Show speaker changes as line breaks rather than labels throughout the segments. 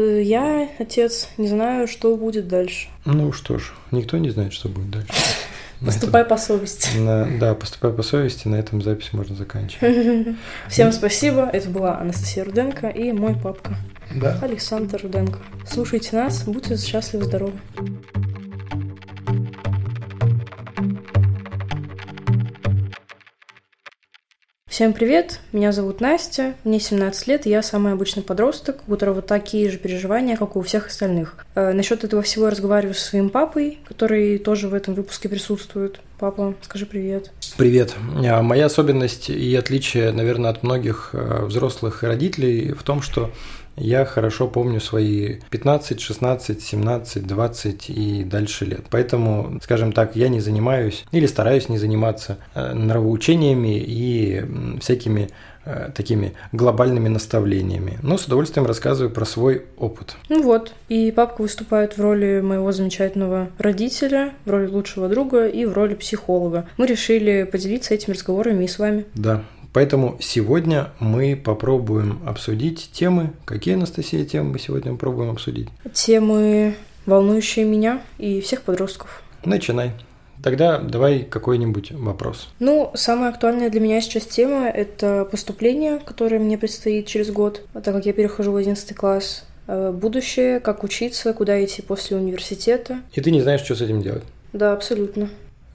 Э, Я, отец, не знаю, что будет дальше.
Ну что ж, никто не знает, что будет дальше. На
Поступай по совести.
на- да, поступай по совести, на этом запись можно заканчивать.
Всем спасибо. Это была Анастасия Руденко и мой папка
Да.
Александр Руденко. Слушайте нас, будьте счастливы, здоровы. Всем привет, меня зовут Настя, мне 17 лет, и я самый обычный подросток, у которого такие же переживания, как и у всех остальных. Э, насчет этого всего я разговариваю со своим папой, который тоже в этом выпуске присутствует. Папа, скажи привет.
Привет. А, Моя особенность и отличие, наверное, от многих э, взрослых и родителей в том, что я хорошо помню свои 15, 16, 17, 20 и дальше лет. Поэтому, скажем так, я не занимаюсь или стараюсь не заниматься э, нравоучениями и всякими э, такими глобальными наставлениями. Но с удовольствием рассказываю про свой опыт.
Ну вот, и папка выступает в роли моего замечательного родителя, в роли лучшего друга и в роли психолога. Мы решили поделиться этими разговорами и с вами.
Да. Поэтому сегодня мы попробуем обсудить темы. Какие, Анастасия, темы мы сегодня попробуем обсудить?
Темы, волнующие меня и всех подростков.
Начинай. Тогда давай какой-нибудь вопрос.
Ну, самая актуальная для меня сейчас тема – это поступление, которое мне предстоит через год, так как я перехожу в 11 класс. Э, Будущее, как учиться, куда идти после университета.
И ты не знаешь, что с этим делать.
Да, абсолютно.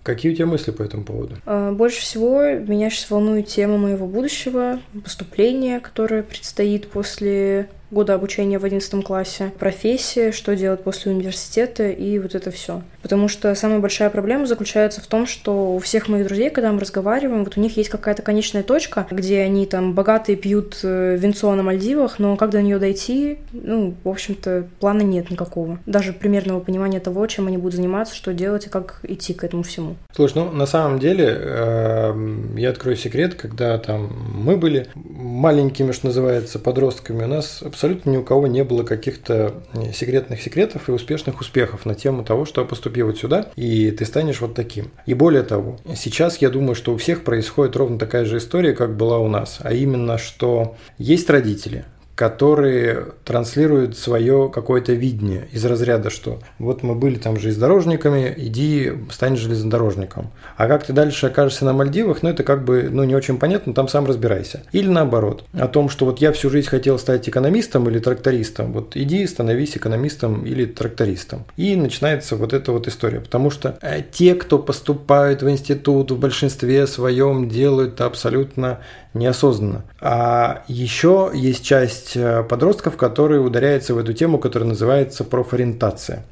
Какие у тебя мысли по этому поводу?
А, Больше всего меня сейчас волнует тема моего будущего, поступления, которое предстоит после года обучения в 11 классе, профессия, что делать после университета и вот это все. Потому что самая большая проблема заключается в том, что у всех моих друзей, когда мы разговариваем, вот у них есть какая-то конечная точка, где они там богатые пьют э, винцо на Мальдивах, но как до нее дойти, ну, в общем-то, плана нет никакого. Даже примерного понимания того, чем они будут заниматься, что делать и как идти к этому всему.
Слушай, ну на самом деле, эм, я открою секрет, когда там мы были маленькими, что называется, подростками, у нас абсолютно ни у кого не было каких-то э, секретных секретов и успешных успехов на тему того, что поступи вот сюда, и ты станешь вот таким. И более того, сейчас я думаю, что у всех происходит ровно такая же история, как была у нас, а именно, что есть родители, которые транслируют свое какое-то видение из разряда, что вот мы были там железнодорожниками, иди стань железнодорожником. А как ты дальше окажешься на Мальдивах, ну это как бы ну, не очень понятно, там сам разбирайся. Или наоборот, о том, что вот я всю жизнь хотел стать экономистом или трактористом, вот иди становись экономистом или трактористом. И начинается вот эта вот история, потому что э, те, кто поступают в институт, в большинстве своем делают это абсолютно неосознанно. А еще есть часть э, подростков, которые ударяются в эту тему, которая называется профориентация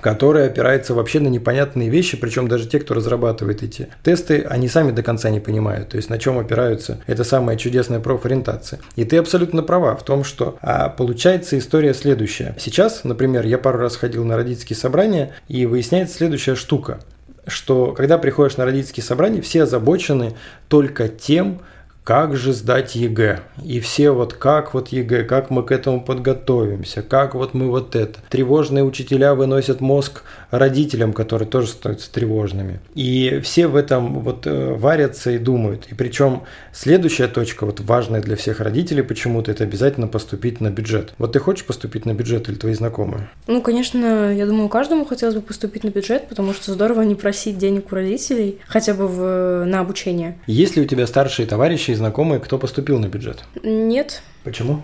которая опирается вообще на непонятные вещи, причем даже те, кто разрабатывает эти тесты, они сами до конца не понимают, то есть на чем опираются эта самая чудесная профориентация. И ты абсолютно права в том, что а, получается история следующая. Сейчас, например, я пару раз ходил на родительские собрания, и выясняется следующая штука, что когда приходишь на родительские собрания, все озабочены только тем, как же сдать ЕГЭ. И все вот как вот ЕГЭ, как мы к этому подготовимся, как вот мы вот это. Тревожные учителя выносят мозг родителям, которые тоже становятся тревожными. И все в этом вот э, варятся и думают. И причем следующая точка, вот важная для всех родителей почему-то, это обязательно поступить на бюджет. Вот ты хочешь поступить на бюджет или твои знакомые?
Ну, конечно, я думаю, каждому хотелось бы поступить на бюджет, потому что здорово не просить денег у родителей, хотя бы в, на обучение.
Есть ли у тебя старшие товарищи знакомые, кто поступил на бюджет?
Нет,
Почему?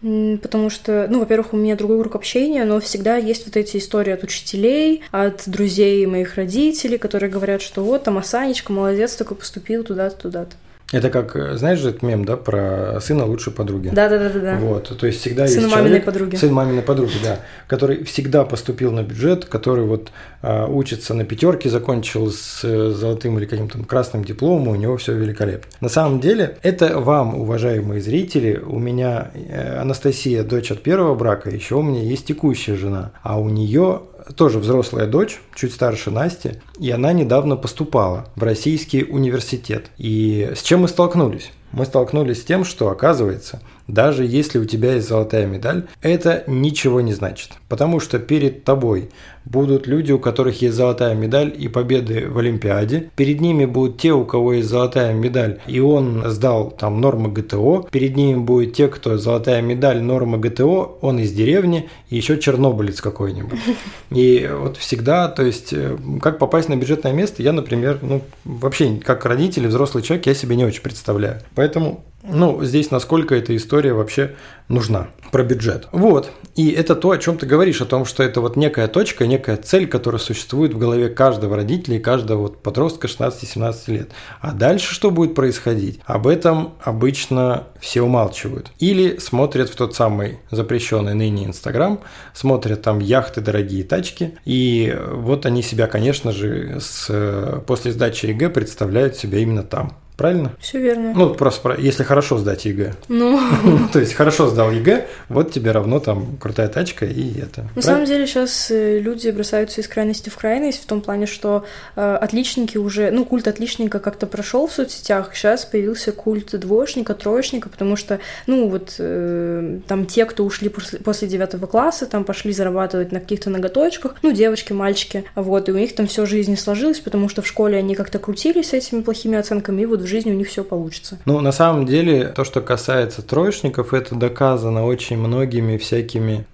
Потому что, ну, во-первых, у меня другой круг общения, но всегда есть вот эти истории от учителей, от друзей моих родителей, которые говорят, что вот там Асанечка молодец, только поступил туда-то, туда-то.
Это как, э, знаешь же этот мем, да, про сына лучшей подруги?
Да-да-да-да.
Вот, то есть всегда
Сын
есть
маминой
человек,
подруги.
сын маминой подруги, да, который всегда поступил на бюджет, который вот а, учится на пятерке, закончил с э, золотым или каким-то красным дипломом, у него все великолепно. На самом деле, это вам, уважаемые зрители, у меня э, Анастасия, дочь от первого брака, еще у меня есть текущая жена, а у нее тоже взрослая дочь, чуть старше Насти, и она недавно поступала в российский университет. И с чем мы столкнулись? Мы столкнулись с тем, что, оказывается, даже если у тебя есть золотая медаль, это ничего не значит. Потому что перед тобой будут люди, у которых есть золотая медаль и победы в Олимпиаде. Перед ними будут те, у кого есть золотая медаль, и он сдал там нормы ГТО. Перед ними будут те, кто золотая медаль, норма ГТО, он из деревни, и еще чернобылец какой-нибудь. И вот всегда, то есть, э, как попасть на бюджетное место, я, например, ну, вообще, как родитель, взрослый человек, я себе не очень представляю. Поэтому ну, здесь насколько эта история вообще нужна про бюджет. Вот. И это то, о чем ты говоришь, о том, что это вот некая точка, некая цель, которая существует в голове каждого родителя и каждого вот подростка 16-17 лет. А дальше что будет происходить? Об этом обычно все умалчивают. Или смотрят в тот самый запрещенный ныне Инстаграм, смотрят там яхты, дорогие тачки, и вот они себя, конечно же, с, после сдачи ЕГЭ представляют себя именно там. Правильно?
Все верно.
Ну, просто если хорошо сдать ЕГЭ.
Ну.
То есть хорошо сдал ЕГЭ, вот тебе равно там крутая тачка и это.
На самом деле сейчас э, люди бросаются из крайности в крайность в том плане, что э, отличники уже, ну, культ отличника как-то прошел в соцсетях, сейчас появился культ двоечника, троечника, потому что, ну, вот э, там те, кто ушли после девятого класса, там пошли зарабатывать на каких-то ноготочках, ну, девочки, мальчики, вот, и у них там все жизнь сложилась, потому что в школе они как-то крутились с этими плохими оценками, и вот в жизни у них все получится.
Ну, на самом деле, то, что касается троечников, это доказано очень многими всякими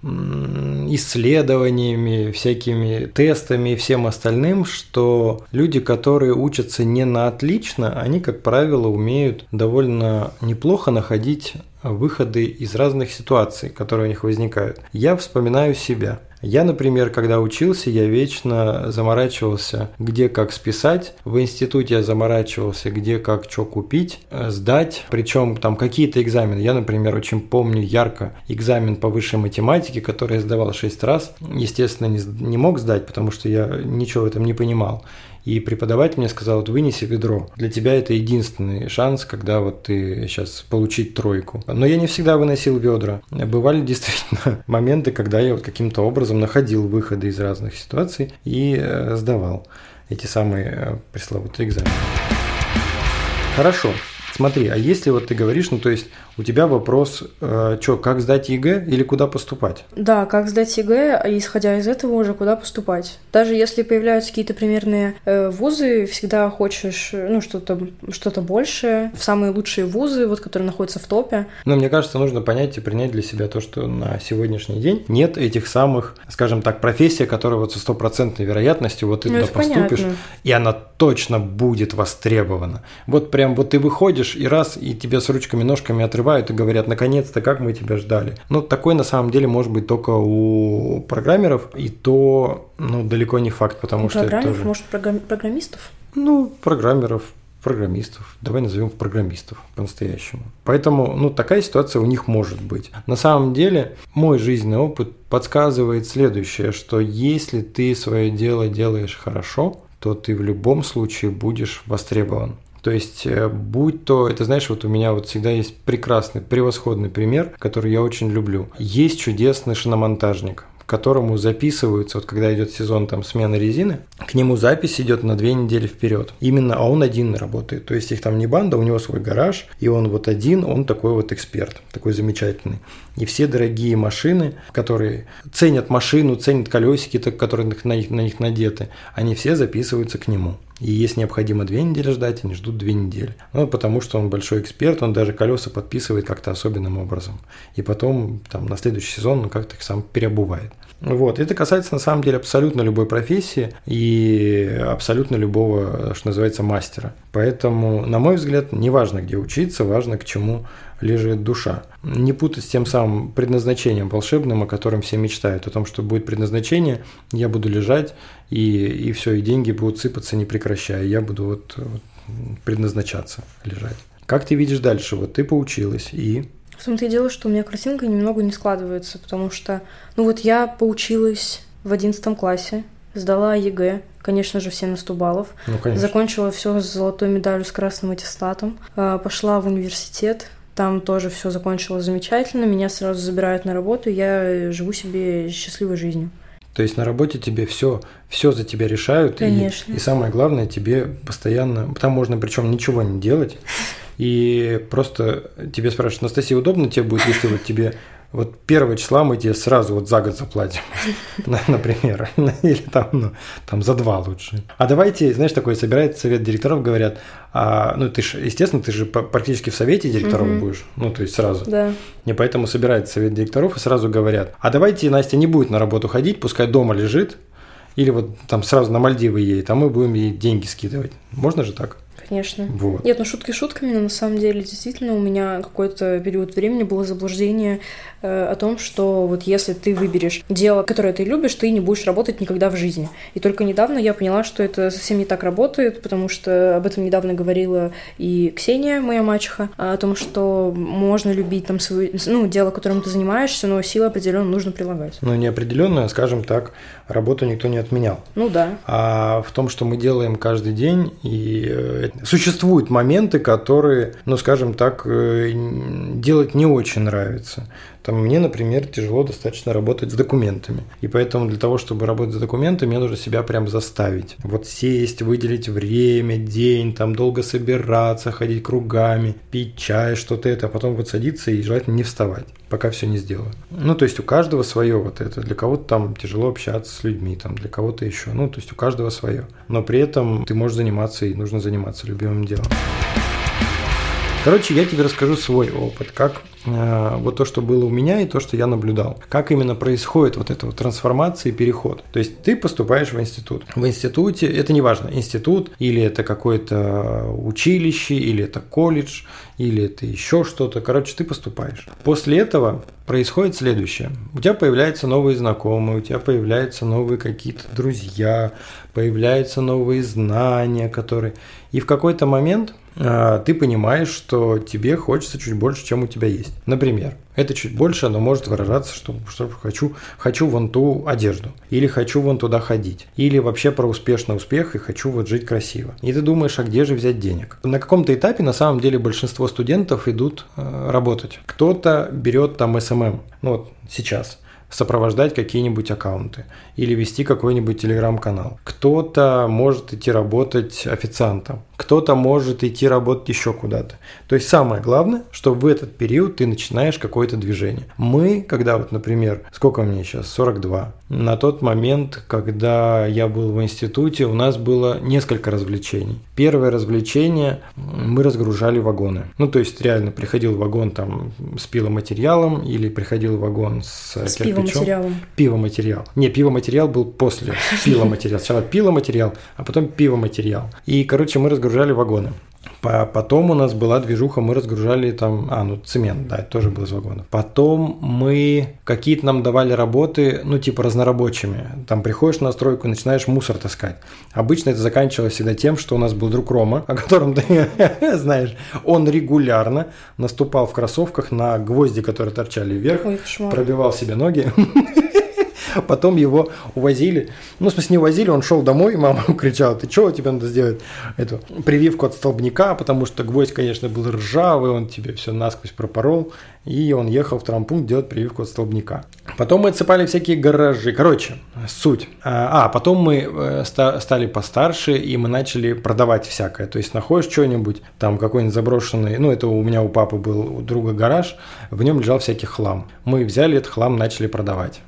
исследованиями, всякими тестами и всем остальным, что люди, которые учатся не на отлично, они, как правило, умеют довольно неплохо находить выходы из разных ситуаций, которые у них возникают. Я вспоминаю себя. Я, например, когда учился, я вечно заморачивался, где как списать. В институте я заморачивался, где как что купить, э, сдать. Причем там какие-то экзамены. Я, например, очень помню ярко экзамен по высшей математике, который я сдавал 6 раз. Естественно, не, не мог сдать, потому что я ничего в этом не понимал. И преподаватель мне сказал, вот вынеси ведро. Для тебя это единственный шанс, когда вот ты сейчас получить тройку. Но я не всегда выносил ведра. Бывали действительно моменты, когда я вот каким-то образом находил выходы из разных ситуаций и э, сдавал эти самые э, пресловутые экзамены. Хорошо. Смотри, а если вот ты говоришь, ну то есть у тебя вопрос, э, что, как сдать ЕГЭ или куда поступать?
Да, как сдать ЕГЭ, исходя из этого уже куда поступать. Даже если появляются какие-то примерные э, вузы, всегда хочешь, ну, что-то что большее, в самые лучшие вузы, вот, которые находятся в топе.
Но мне кажется, нужно понять и принять для себя то, что на сегодняшний день нет этих самых, скажем так, профессий, которые вот со стопроцентной вероятностью вот ты ну, туда поступишь, понятно. и она точно будет востребована. Вот прям вот ты выходишь и раз, и тебе с ручками-ножками отрывают открывают и говорят, наконец-то, как мы тебя ждали. Ну, такой на самом деле может быть только у программеров, и то, ну, далеко не факт, потому у что
программеров,
тоже...
может, программистов?
Ну, программеров, программистов. Давай назовем программистов по-настоящему. Поэтому, ну, такая ситуация у них может быть. На самом деле, мой жизненный опыт подсказывает следующее, что если ты свое дело делаешь хорошо, то ты в любом случае будешь востребован. То есть, э, будь то, это знаешь, вот у меня вот всегда есть прекрасный, превосходный пример, который я очень люблю. Есть чудесный шиномонтажник которому записываются, вот когда идет сезон там смены резины, к нему запись идет на две недели вперед. Именно, а он один работает. То есть их там не банда, у него свой гараж, и он вот один, он такой вот эксперт, такой замечательный. И все дорогие машины, которые ценят машину, ценят колесики, которые на них, на них надеты, они все записываются к нему. И если необходимо две недели ждать, они ждут две недели. Ну, потому что он большой эксперт, он даже колеса подписывает как-то особенным образом. И потом там, на следующий сезон он как-то их сам переобувает. Вот. Это касается на самом деле абсолютно любой профессии и абсолютно любого, что называется, мастера. Поэтому, на мой взгляд, не важно, где учиться, важно, к чему лежит душа. Не путать с тем самым предназначением волшебным, о котором все мечтают, о том, что будет предназначение, я буду лежать, и, и все, и деньги будут сыпаться, не прекращая. Я буду вот, вот предназначаться, лежать. Как ты видишь дальше? Вот ты поучилась, и
в том-то и дело, что у меня картинка немного не складывается, потому что, ну вот я поучилась в одиннадцатом классе, сдала ЕГЭ, конечно же, все на 100 баллов.
Ну, конечно.
Закончила все с золотой медалью, с красным аттестатом. А, пошла в университет, там тоже все закончилось замечательно, меня сразу забирают на работу, я живу себе счастливой жизнью.
То есть на работе тебе все, все за тебя решают.
Конечно.
И, и самое главное, тебе постоянно, там можно причем ничего не делать, и просто тебе спрашивают, Анастасия, удобно тебе будет, если вот тебе вот первого числа мы тебе сразу вот за год заплатим, например, или там, ну, там за два лучше. А давайте, знаешь, такой собирается совет директоров, говорят, а, ну ты же, естественно, ты же практически в совете директоров угу. будешь, ну то есть сразу.
Да.
Не поэтому собирается совет директоров и сразу говорят, а давайте Настя не будет на работу ходить, пускай дома лежит, или вот там сразу на Мальдивы едет, а мы будем ей деньги скидывать. Можно же так?
Конечно.
Вот.
Нет, ну шутки шутками, но на самом деле действительно у меня какой-то период времени было заблуждение э, о том, что вот если ты выберешь дело, которое ты любишь, ты не будешь работать никогда в жизни. И только недавно я поняла, что это совсем не так работает, потому что об этом недавно говорила и Ксения, моя мачеха, о том, что можно любить там свое, ну, дело, которым ты занимаешься, но силы определенно нужно прилагать.
Ну, не определенно, а, скажем так, работу никто не отменял.
Ну да.
А в том, что мы делаем каждый день, и э, существуют моменты, которые, ну, скажем так, э, делать не очень нравится. Там мне, например, тяжело достаточно работать с документами. И поэтому для того, чтобы работать с документами, мне нужно себя прям заставить. Вот сесть, выделить время, день, там долго собираться, ходить кругами, пить чай, что-то это, а потом вот садиться и желательно не вставать, пока все не сделаю. Ну, то есть у каждого свое вот это. Для кого-то там тяжело общаться с людьми, там для кого-то еще. Ну, то есть у каждого свое. Но при этом ты можешь заниматься и нужно заниматься любимым делом. Короче, я тебе расскажу свой опыт, как э, вот то, что было у меня и то, что я наблюдал. Как именно происходит вот эта вот трансформация и переход. То есть ты поступаешь в институт. В институте, это не важно, институт или это какое-то училище, или это колледж, или это еще что-то. Короче, ты поступаешь. После этого происходит следующее. У тебя появляются новые знакомые, у тебя появляются новые какие-то друзья, появляются новые знания, которые... И в какой-то момент ты понимаешь, что тебе хочется чуть больше, чем у тебя есть. Например, это чуть больше, оно может выражаться, что, что хочу, хочу вон ту одежду, или хочу вон туда ходить, или вообще про успешный успех и хочу вот жить красиво. И ты думаешь, а где же взять денег? На каком-то этапе на самом деле большинство студентов идут э, работать. Кто-то берет там SMM, ну вот сейчас – сопровождать какие-нибудь аккаунты или вести какой-нибудь телеграм-канал. Кто-то может идти работать официантом, кто-то может идти работать еще куда-то. То есть самое главное, что в этот период ты начинаешь какое-то движение. Мы, когда вот, например, сколько мне сейчас, 42, на тот момент, когда я был в институте, у нас было несколько развлечений. Первое развлечение, мы разгружали вагоны. Ну, то есть реально приходил вагон там с пиломатериалом или приходил вагон с,
с пивоматериалом.
Пивоматериал. Не, пивоматериал был после пиломатериал. Сначала пиломатериал, а потом пивоматериал. И, короче, мы разгружали вагоны. Потом у нас была движуха, мы разгружали там, а, ну цемент, да, это тоже был из вагонов. Потом мы, какие-то нам давали работы, ну типа разнорабочими. Там приходишь на стройку и начинаешь мусор таскать. Обычно это заканчивалось всегда тем, что у нас был друг Рома, о котором ты знаешь, он регулярно наступал в кроссовках на гвозди, которые торчали вверх, пробивал себе ноги. Потом его увозили. Ну, в смысле, не увозили, он шел домой, и мама кричала, ты что, тебе надо сделать эту прививку от столбняка, потому что гвоздь, конечно, был ржавый, он тебе все насквозь пропорол, и он ехал в травмпункт делать прививку от столбняка. Потом мы отсыпали всякие гаражи. Короче, суть. А, а потом мы э, стали постарше, и мы начали продавать всякое. То есть находишь что-нибудь, там какой-нибудь заброшенный, ну, это у меня у папы был у друга гараж, в нем лежал всякий хлам. Мы взяли этот хлам, начали продавать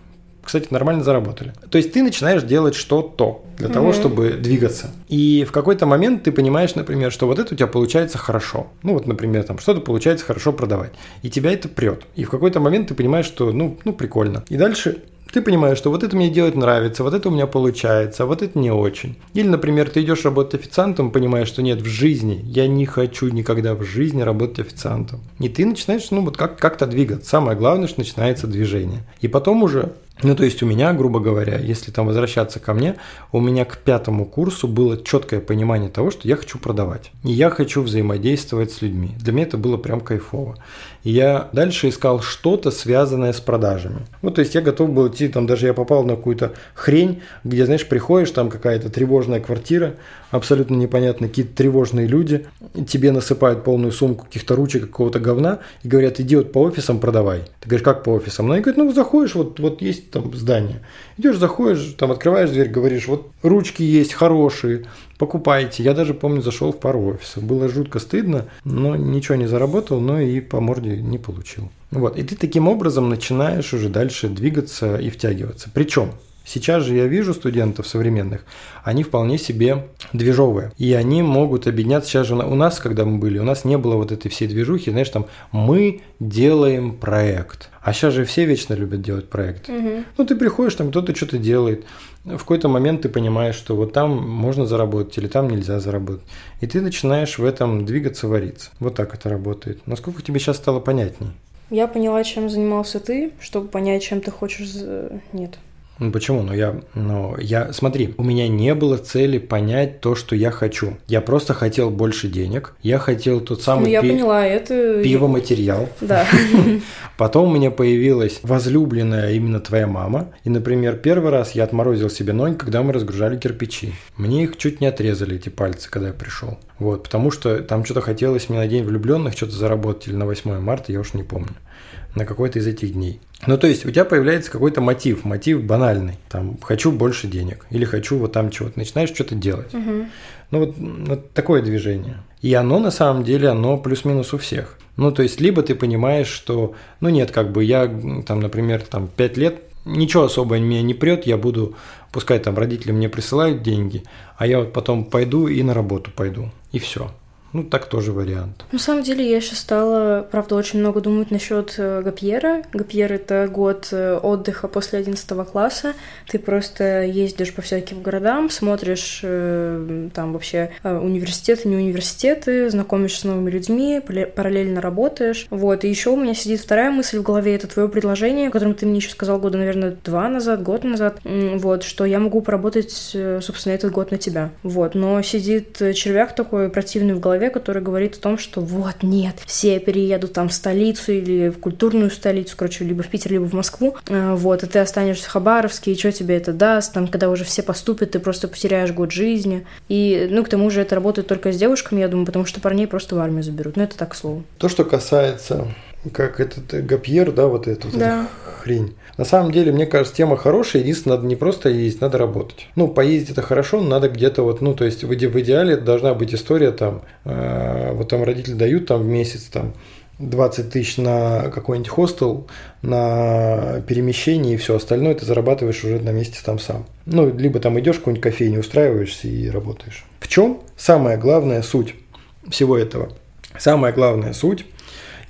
кстати, нормально заработали. То есть ты начинаешь делать что-то для mm того, чтобы двигаться. И в какой-то момент ты понимаешь, например, что вот это у тебя получается хорошо. Ну вот, например, там что-то получается хорошо продавать. И тебя это прет. И в какой-то момент ты понимаешь, что ну, ну прикольно. И дальше ты понимаешь, что вот это мне делать нравится, вот это у меня получается, а вот это не очень. Или, например, ты идешь работать официантом, понимаешь, что нет, в жизни я не хочу никогда в жизни работать официантом. И ты начинаешь, ну, вот как- как-то двигаться. Самое главное, что начинается движение. И потом уже ну, то есть у меня, грубо говоря, если там возвращаться ко мне, у меня к пятому курсу было четкое понимание того, что я хочу продавать. И я хочу взаимодействовать с людьми. Для меня это было прям кайфово. Я дальше искал что-то, связанное с продажами. Вот, то есть я готов был идти, там даже я попал на какую-то хрень, где, знаешь, приходишь, там какая-то тревожная квартира, абсолютно непонятно, какие-то тревожные люди, тебе насыпают полную сумку каких-то ручек, какого-то говна, и говорят, иди вот по офисам продавай. Ты говоришь, как по офисам? Ну, они говорят, ну, заходишь, вот, вот есть там здание. Идешь, заходишь, там открываешь дверь, говоришь, вот ручки есть хорошие, покупайте. Я даже помню, зашел в пару офисов. Было жутко стыдно, но ничего не заработал, но и по морде не получил. Вот. И ты таким образом начинаешь уже дальше двигаться и втягиваться. Причем Сейчас же я вижу студентов современных, они вполне себе движовые. И они могут объединяться. Сейчас же у нас, когда мы были, у нас не было вот этой всей движухи, знаешь, там мы делаем проект. А сейчас же все вечно любят делать проект. Угу. Ну, ты приходишь, там кто-то что-то делает. В какой-то момент ты понимаешь, что вот там можно заработать или там нельзя заработать. И ты начинаешь в этом двигаться, вариться. Вот так это работает. Насколько тебе сейчас стало понятней?
Я поняла, чем занимался ты, чтобы понять, чем ты хочешь... Нет.
Ну почему? Ну я, ну я, смотри, у меня не было цели понять то, что я хочу. Я просто хотел больше денег. Я хотел тот самый. Ну
я пи- поняла, это.
Пиво-материал.
Да.
Потом у меня появилась возлюбленная именно твоя мама. И, например, первый раз я отморозил себе ноги, когда мы разгружали кирпичи. Мне их чуть не отрезали эти пальцы, когда я пришел. Вот, потому что там что-то хотелось мне на день влюбленных что-то заработать или на 8 марта, я уж не помню на какой-то из этих дней. Ну, то есть у тебя появляется какой-то мотив, мотив банальный. Там, хочу больше денег или хочу вот там чего-то. Начинаешь что-то делать. Угу. Ну, вот, вот такое движение. И оно на самом деле, оно плюс-минус у всех. Ну, то есть, либо ты понимаешь, что, ну, нет, как бы я, там, например, там, 5 лет, ничего особо меня не прет, я буду, пускай там родители мне присылают деньги, а я вот потом пойду и на работу пойду, и все. Ну, так тоже вариант.
На самом деле, я сейчас стала, правда, очень много думать насчет э, Гапьера. Гапьер — это год э, отдыха после 11 класса. Ты просто ездишь по всяким городам, смотришь э, там вообще университеты, не университеты, знакомишься с новыми людьми, параллельно работаешь. Вот, и еще у меня сидит вторая мысль в голове, это твое предложение, о котором ты мне еще сказал года, наверное, два назад, год назад, вот, что я могу поработать, собственно, этот год на тебя. Вот, но сидит червяк такой противный в голове, голове, который говорит о том, что вот, нет, все переедут там в столицу или в культурную столицу, короче, либо в Питер, либо в Москву, э, вот, и ты останешься в Хабаровске, и что тебе это даст, там, когда уже все поступят, ты просто потеряешь год жизни, и, ну, к тому же это работает только с девушками, я думаю, потому что парней просто в армию заберут, ну, это так, к слову.
То, что касается как этот Гапьер, да, вот эту
да.
хрень. На самом деле, мне кажется, тема хорошая. Единственное, надо не просто ездить, надо работать. Ну, поездить это хорошо, но надо где-то вот, ну, то есть в, идеале должна быть история там, э, вот там родители дают там в месяц там 20 тысяч на какой-нибудь хостел, на перемещение и все остальное ты зарабатываешь уже на месте там сам. Ну, либо там идешь в какую-нибудь кофейню, устраиваешься и работаешь. В чем самая главная суть всего этого? Самая главная суть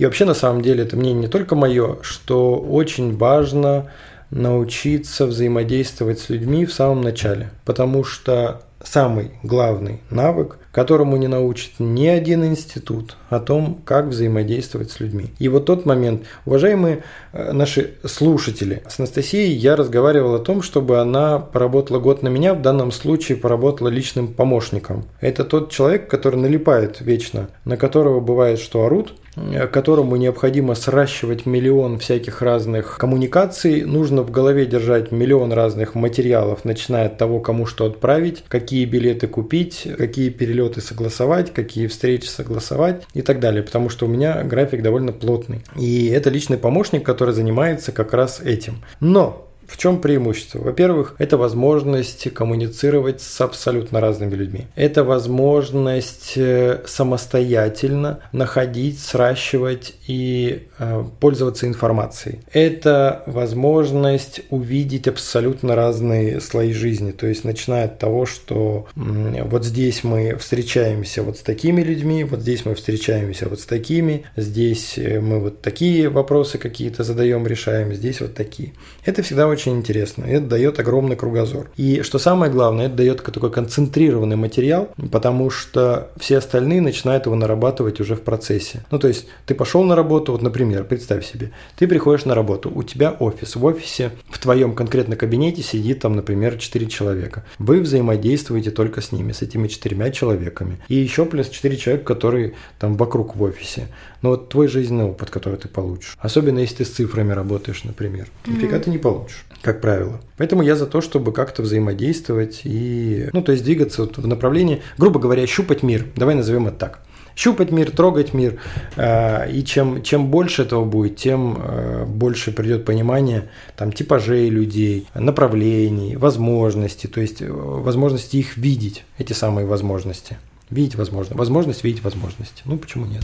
и вообще, на самом деле, это мнение не только мое, что очень важно научиться взаимодействовать с людьми в самом начале. Потому что самый главный навык которому не научит ни один институт о том, как взаимодействовать с людьми. И вот тот момент, уважаемые э, наши слушатели, с Анастасией я разговаривал о том, чтобы она поработала год на меня, в данном случае поработала личным помощником. Это тот человек, который налипает вечно, на которого бывает, что орут, э, которому необходимо сращивать миллион всяких разных коммуникаций, нужно в голове держать миллион разных материалов, начиная от того, кому что отправить, какие билеты купить, какие перелеты согласовать, какие встречи согласовать и так далее, потому что у меня график довольно плотный. И это личный помощник, который занимается как раз этим. Но в чем преимущество? Во-первых, это возможность коммуницировать с абсолютно разными людьми. Это возможность э, самостоятельно находить, сращивать и э, пользоваться информацией. Это возможность увидеть абсолютно разные слои жизни. То есть, начиная от того, что вот здесь мы встречаемся вот с такими людьми, вот здесь мы встречаемся вот с такими, здесь э, мы вот такие вопросы какие-то задаем, решаем, здесь вот такие. Это всегда очень очень интересно. Это дает огромный кругозор. И что самое главное, это дает такой концентрированный материал, потому что все остальные начинают его нарабатывать уже в процессе. Ну, то есть ты пошел на работу, вот, например, представь себе, ты приходишь на работу, у тебя офис. В офисе в твоем конкретно кабинете сидит там, например, 4 человека. Вы взаимодействуете только с ними, с этими четырьмя человеками. И еще плюс 4 человека, которые там вокруг в офисе. Но вот твой жизненный опыт, который ты получишь. Особенно если ты с цифрами работаешь, например. Mm-hmm. Нифига ты не получишь как правило. Поэтому я за то, чтобы как-то взаимодействовать и, ну, то есть двигаться в направлении, грубо говоря, щупать мир. Давай назовем это так. щупать мир, трогать мир. Э, и чем, чем больше этого будет, тем э, больше придет понимание там, типажей людей, направлений, возможностей, то есть возможности их видеть, эти самые возможности. Видеть возможно. Возможность видеть возможности. Ну, почему нет?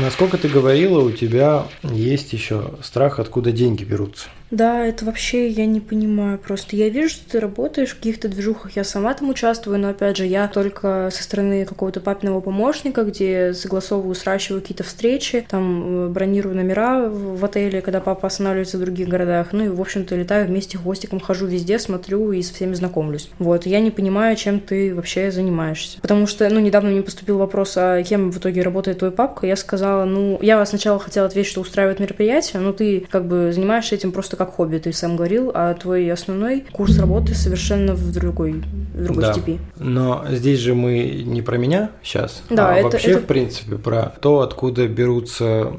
Насколько ты говорила, у тебя есть еще страх, откуда деньги берутся.
Да, это вообще я не понимаю просто. Я вижу, что ты работаешь в каких-то движухах, я сама там участвую, но опять же, я только со стороны какого-то папиного помощника, где согласовываю, сращиваю какие-то встречи, там э, бронирую номера в отеле, когда папа останавливается в других городах. Ну и, в общем-то, летаю вместе гостиком, хожу везде, смотрю и со всеми знакомлюсь. Вот, я не понимаю, чем ты вообще занимаешься. Потому что, ну, недавно мне поступил вопрос, а кем в итоге работает твой папка? Я сказала, ну, я сначала хотела ответить, что устраивает мероприятие, но ты как бы занимаешься этим просто как хобби, ты сам говорил, а твой основной курс работы совершенно в другой, в другой
да.
степи.
Но здесь же мы не про меня сейчас,
да,
а
это,
вообще,
это...
в принципе, про то, откуда берутся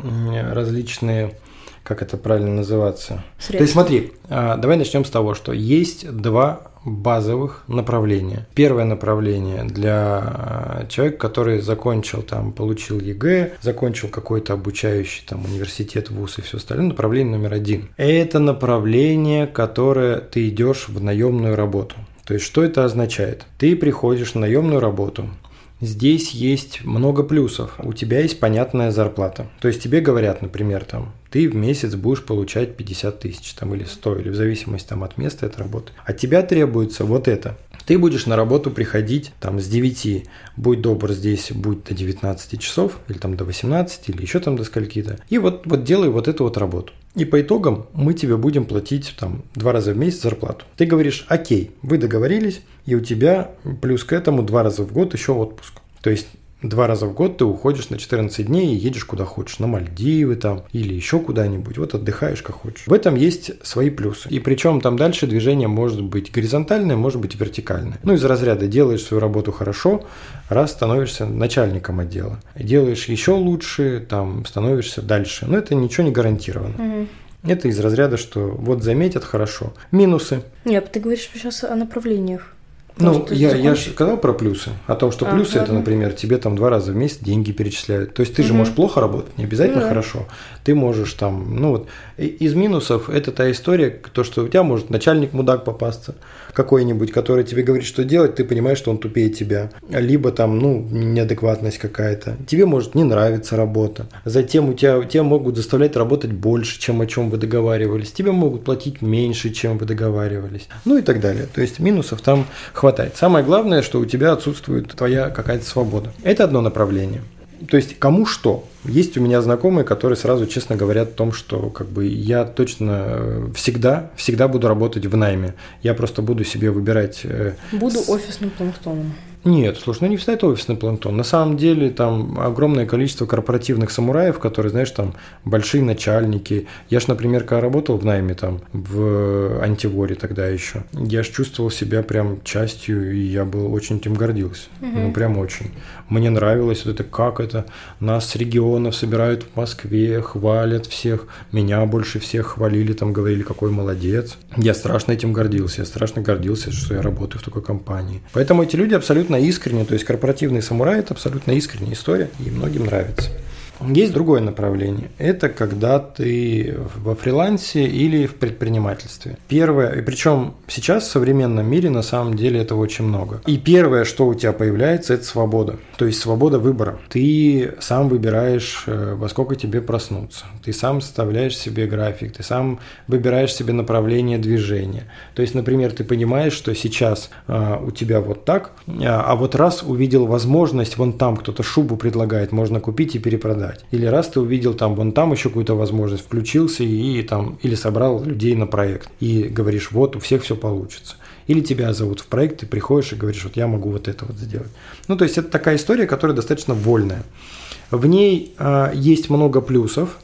различные как это правильно называться? Средства. То есть смотри, а, давай начнем с того, что есть два базовых направления. Первое направление для э, человека, который закончил там, получил ЕГЭ, закончил какой-то обучающий там университет, вуз и все остальное. Направление номер один. Это направление, которое ты идешь в наемную работу. То есть, что это означает? Ты приходишь на наемную работу, Здесь есть много плюсов. У тебя есть понятная зарплата. То есть тебе говорят, например, там, ты в месяц будешь получать 50 тысяч там, или 100, или в зависимости там, от места этой работы. От тебя требуется вот это. Ты будешь на работу приходить там с 9, будь добр здесь, будь до 19 часов, или там до 18, или еще там до скольки-то. И вот, вот делай вот эту вот работу. И по итогам мы тебе будем платить там два раза в месяц зарплату. Ты говоришь, окей, вы договорились, и у тебя плюс к этому два раза в год еще отпуск. То есть Два раза в год ты уходишь на 14 дней и едешь куда хочешь, на Мальдивы там или еще куда-нибудь, вот отдыхаешь как хочешь. В этом есть свои плюсы. И причем там дальше движение может быть горизонтальное, может быть вертикальное. Ну, из разряда делаешь свою работу хорошо, раз становишься начальником отдела. Делаешь еще лучше, там становишься дальше. Но это ничего не гарантировано. Угу. Это из разряда, что вот заметят хорошо. Минусы.
Нет, ты говоришь сейчас о направлениях.
Ну, я, я же сказал про плюсы. О том, что а, плюсы ладно. это, например, тебе там два раза в месяц деньги перечисляют. То есть ты угу. же можешь плохо работать, не обязательно ну, хорошо. Ты можешь там, ну вот, из минусов это та история, то, что у тебя может начальник мудак попасться какой-нибудь, который тебе говорит, что делать, ты понимаешь, что он тупее тебя. Либо там, ну, неадекватность какая-то. Тебе может не нравиться работа. Затем у тебя, тебя могут заставлять работать больше, чем о чем вы договаривались. Тебе могут платить меньше, чем вы договаривались. Ну и так далее. То есть минусов там хватает. Самое главное, что у тебя отсутствует твоя какая-то свобода. Это одно направление. То есть кому что. Есть у меня знакомые, которые сразу честно говорят о том, что как бы я точно э, всегда, всегда буду работать в найме. Я просто буду себе выбирать... Э,
буду офисным планктоном.
Нет, слушай, ну не встает офисный планктон. На самом деле там огромное количество корпоративных самураев, которые, знаешь, там большие начальники. Я ж, например, когда работал в найме там в антиворе тогда еще, я ж чувствовал себя прям частью, и я был очень этим гордился. Угу. Ну, прям очень. Мне нравилось вот это, как это, нас с регионов собирают в Москве, хвалят всех. Меня больше всех хвалили, там говорили, какой молодец. Я страшно этим гордился, я страшно гордился, что я работаю в такой компании. Поэтому эти люди абсолютно абсолютно искренне, то есть корпоративный самурай – это абсолютно искренняя история, и многим нравится. Есть другое направление. Это когда ты во фрилансе или в предпринимательстве. Первое, и причем сейчас в современном мире на самом деле этого очень много. И первое, что у тебя появляется, это свобода. То есть свобода выбора. Ты сам выбираешь, э, во сколько тебе проснуться. Ты сам составляешь себе график, ты сам выбираешь себе направление движения. То есть, например, ты понимаешь, что сейчас э, у тебя вот так, а, а вот раз увидел возможность, вон там кто-то шубу предлагает, можно купить и перепродать продать. Или раз ты увидел там, вон там еще какую-то возможность, включился и там, или собрал людей на проект. И говоришь, вот у всех все получится. Или тебя зовут в проект, ты приходишь и говоришь, вот я могу вот это вот сделать. Ну, то есть это такая история, которая достаточно вольная. В ней э, есть много плюсов,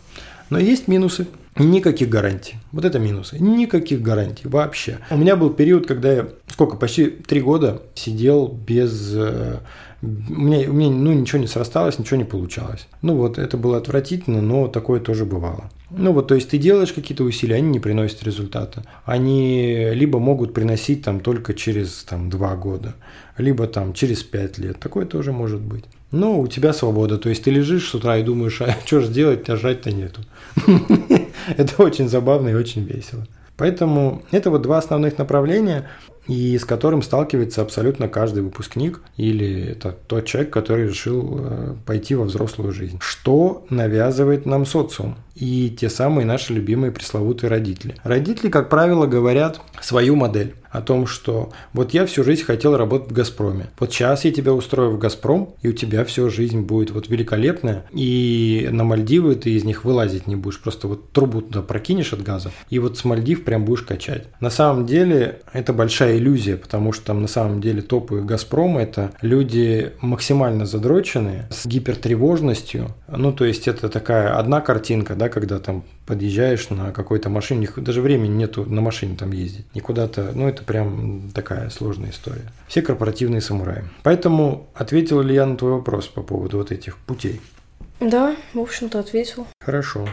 но есть минусы. Никаких гарантий. Вот это минусы. Никаких гарантий вообще. У меня был период, когда я сколько, почти три года сидел без э, у меня, у меня ну, ничего не срасталось, ничего не получалось. Ну вот, это было отвратительно, но такое тоже бывало. Ну вот, то есть ты делаешь какие-то усилия, они не приносят результата. Они либо могут приносить там только через там, два года, либо там через пять лет. Такое тоже может быть. Но у тебя свобода. То есть ты лежишь с утра и думаешь, а что же сделать, а жрать-то нету. Это очень забавно и очень весело. Поэтому это вот два основных направления и с которым сталкивается абсолютно каждый выпускник или это тот человек, который решил э, пойти во взрослую жизнь. Что навязывает нам социум? И те самые наши любимые пресловутые родители. Родители, как правило, говорят свою модель о том, что вот я всю жизнь хотел работать в «Газпроме». Вот сейчас я тебя устрою в «Газпром», и у тебя всю жизнь будет вот великолепная, и на Мальдивы ты из них вылазить не будешь, просто вот трубу туда прокинешь от газа, и вот с Мальдив прям будешь качать. На самом деле это большая иллюзия, потому что там на самом деле топы «Газпрома» – это люди максимально задроченные, с гипертревожностью. Ну, то есть это такая одна картинка, да, когда там подъезжаешь на какой-то машине, даже времени нету на машине там ездить, никуда-то, ну, это прям такая сложная история. Все корпоративные самураи. Поэтому ответил ли я на твой вопрос по поводу вот этих путей?
Да, в общем-то, ответил.
Хорошо.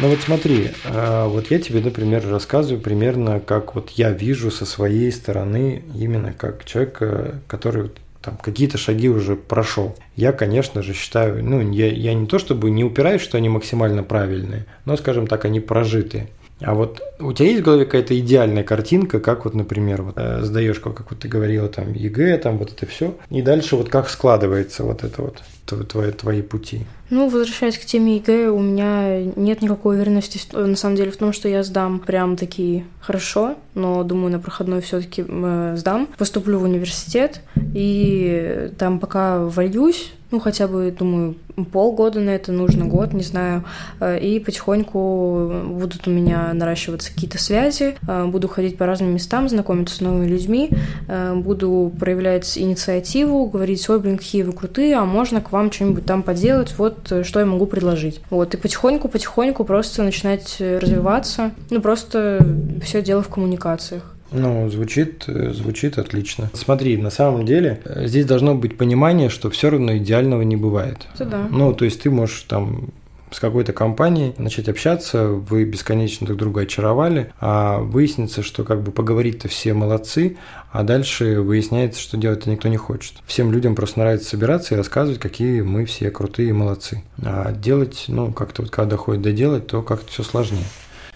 Ну вот смотри, а, вот я тебе, например, рассказываю примерно, как вот я вижу со своей стороны, именно как человека, который там какие-то шаги уже прошел. Я, конечно же, считаю, ну, я, я не то чтобы не упираюсь, что они максимально правильные, но, скажем так, они прожитые. А вот у тебя есть в голове какая-то идеальная картинка, как вот, например, вот, э, сдаешь, как вот ты говорила, там, ЕГЭ, там, вот это все, и дальше вот как складывается вот это вот, твои, твои пути?
Ну, возвращаясь к теме ЕГЭ, у меня нет никакой уверенности, на самом деле, в том, что я сдам прям такие хорошо, но думаю, на проходной все таки э, сдам. Поступлю в университет, и там пока вольюсь, ну, хотя бы, думаю, полгода на это нужно, год, не знаю. Э, и потихоньку будут у меня наращиваться какие-то связи, э, буду ходить по разным местам, знакомиться с новыми людьми, э, буду проявлять инициативу, говорить, ой, блин, какие вы крутые, а можно к вам что-нибудь там поделать, вот что я могу предложить. Вот, и потихоньку-потихоньку просто начинать развиваться, ну, просто все дело в коммуникациях.
Ну, звучит, звучит отлично. Смотри, на самом деле э, здесь должно быть понимание, что все равно идеального не бывает.
Это да.
Ну, то есть ты можешь там с какой-то компанией начать общаться, вы бесконечно друг друга очаровали, а выяснится, что как бы поговорить-то все молодцы, а дальше выясняется, что делать-то никто не хочет. Всем людям просто нравится собираться и рассказывать, какие мы все крутые и молодцы. А делать, ну, как-то вот когда доходит до делать, то как-то все сложнее.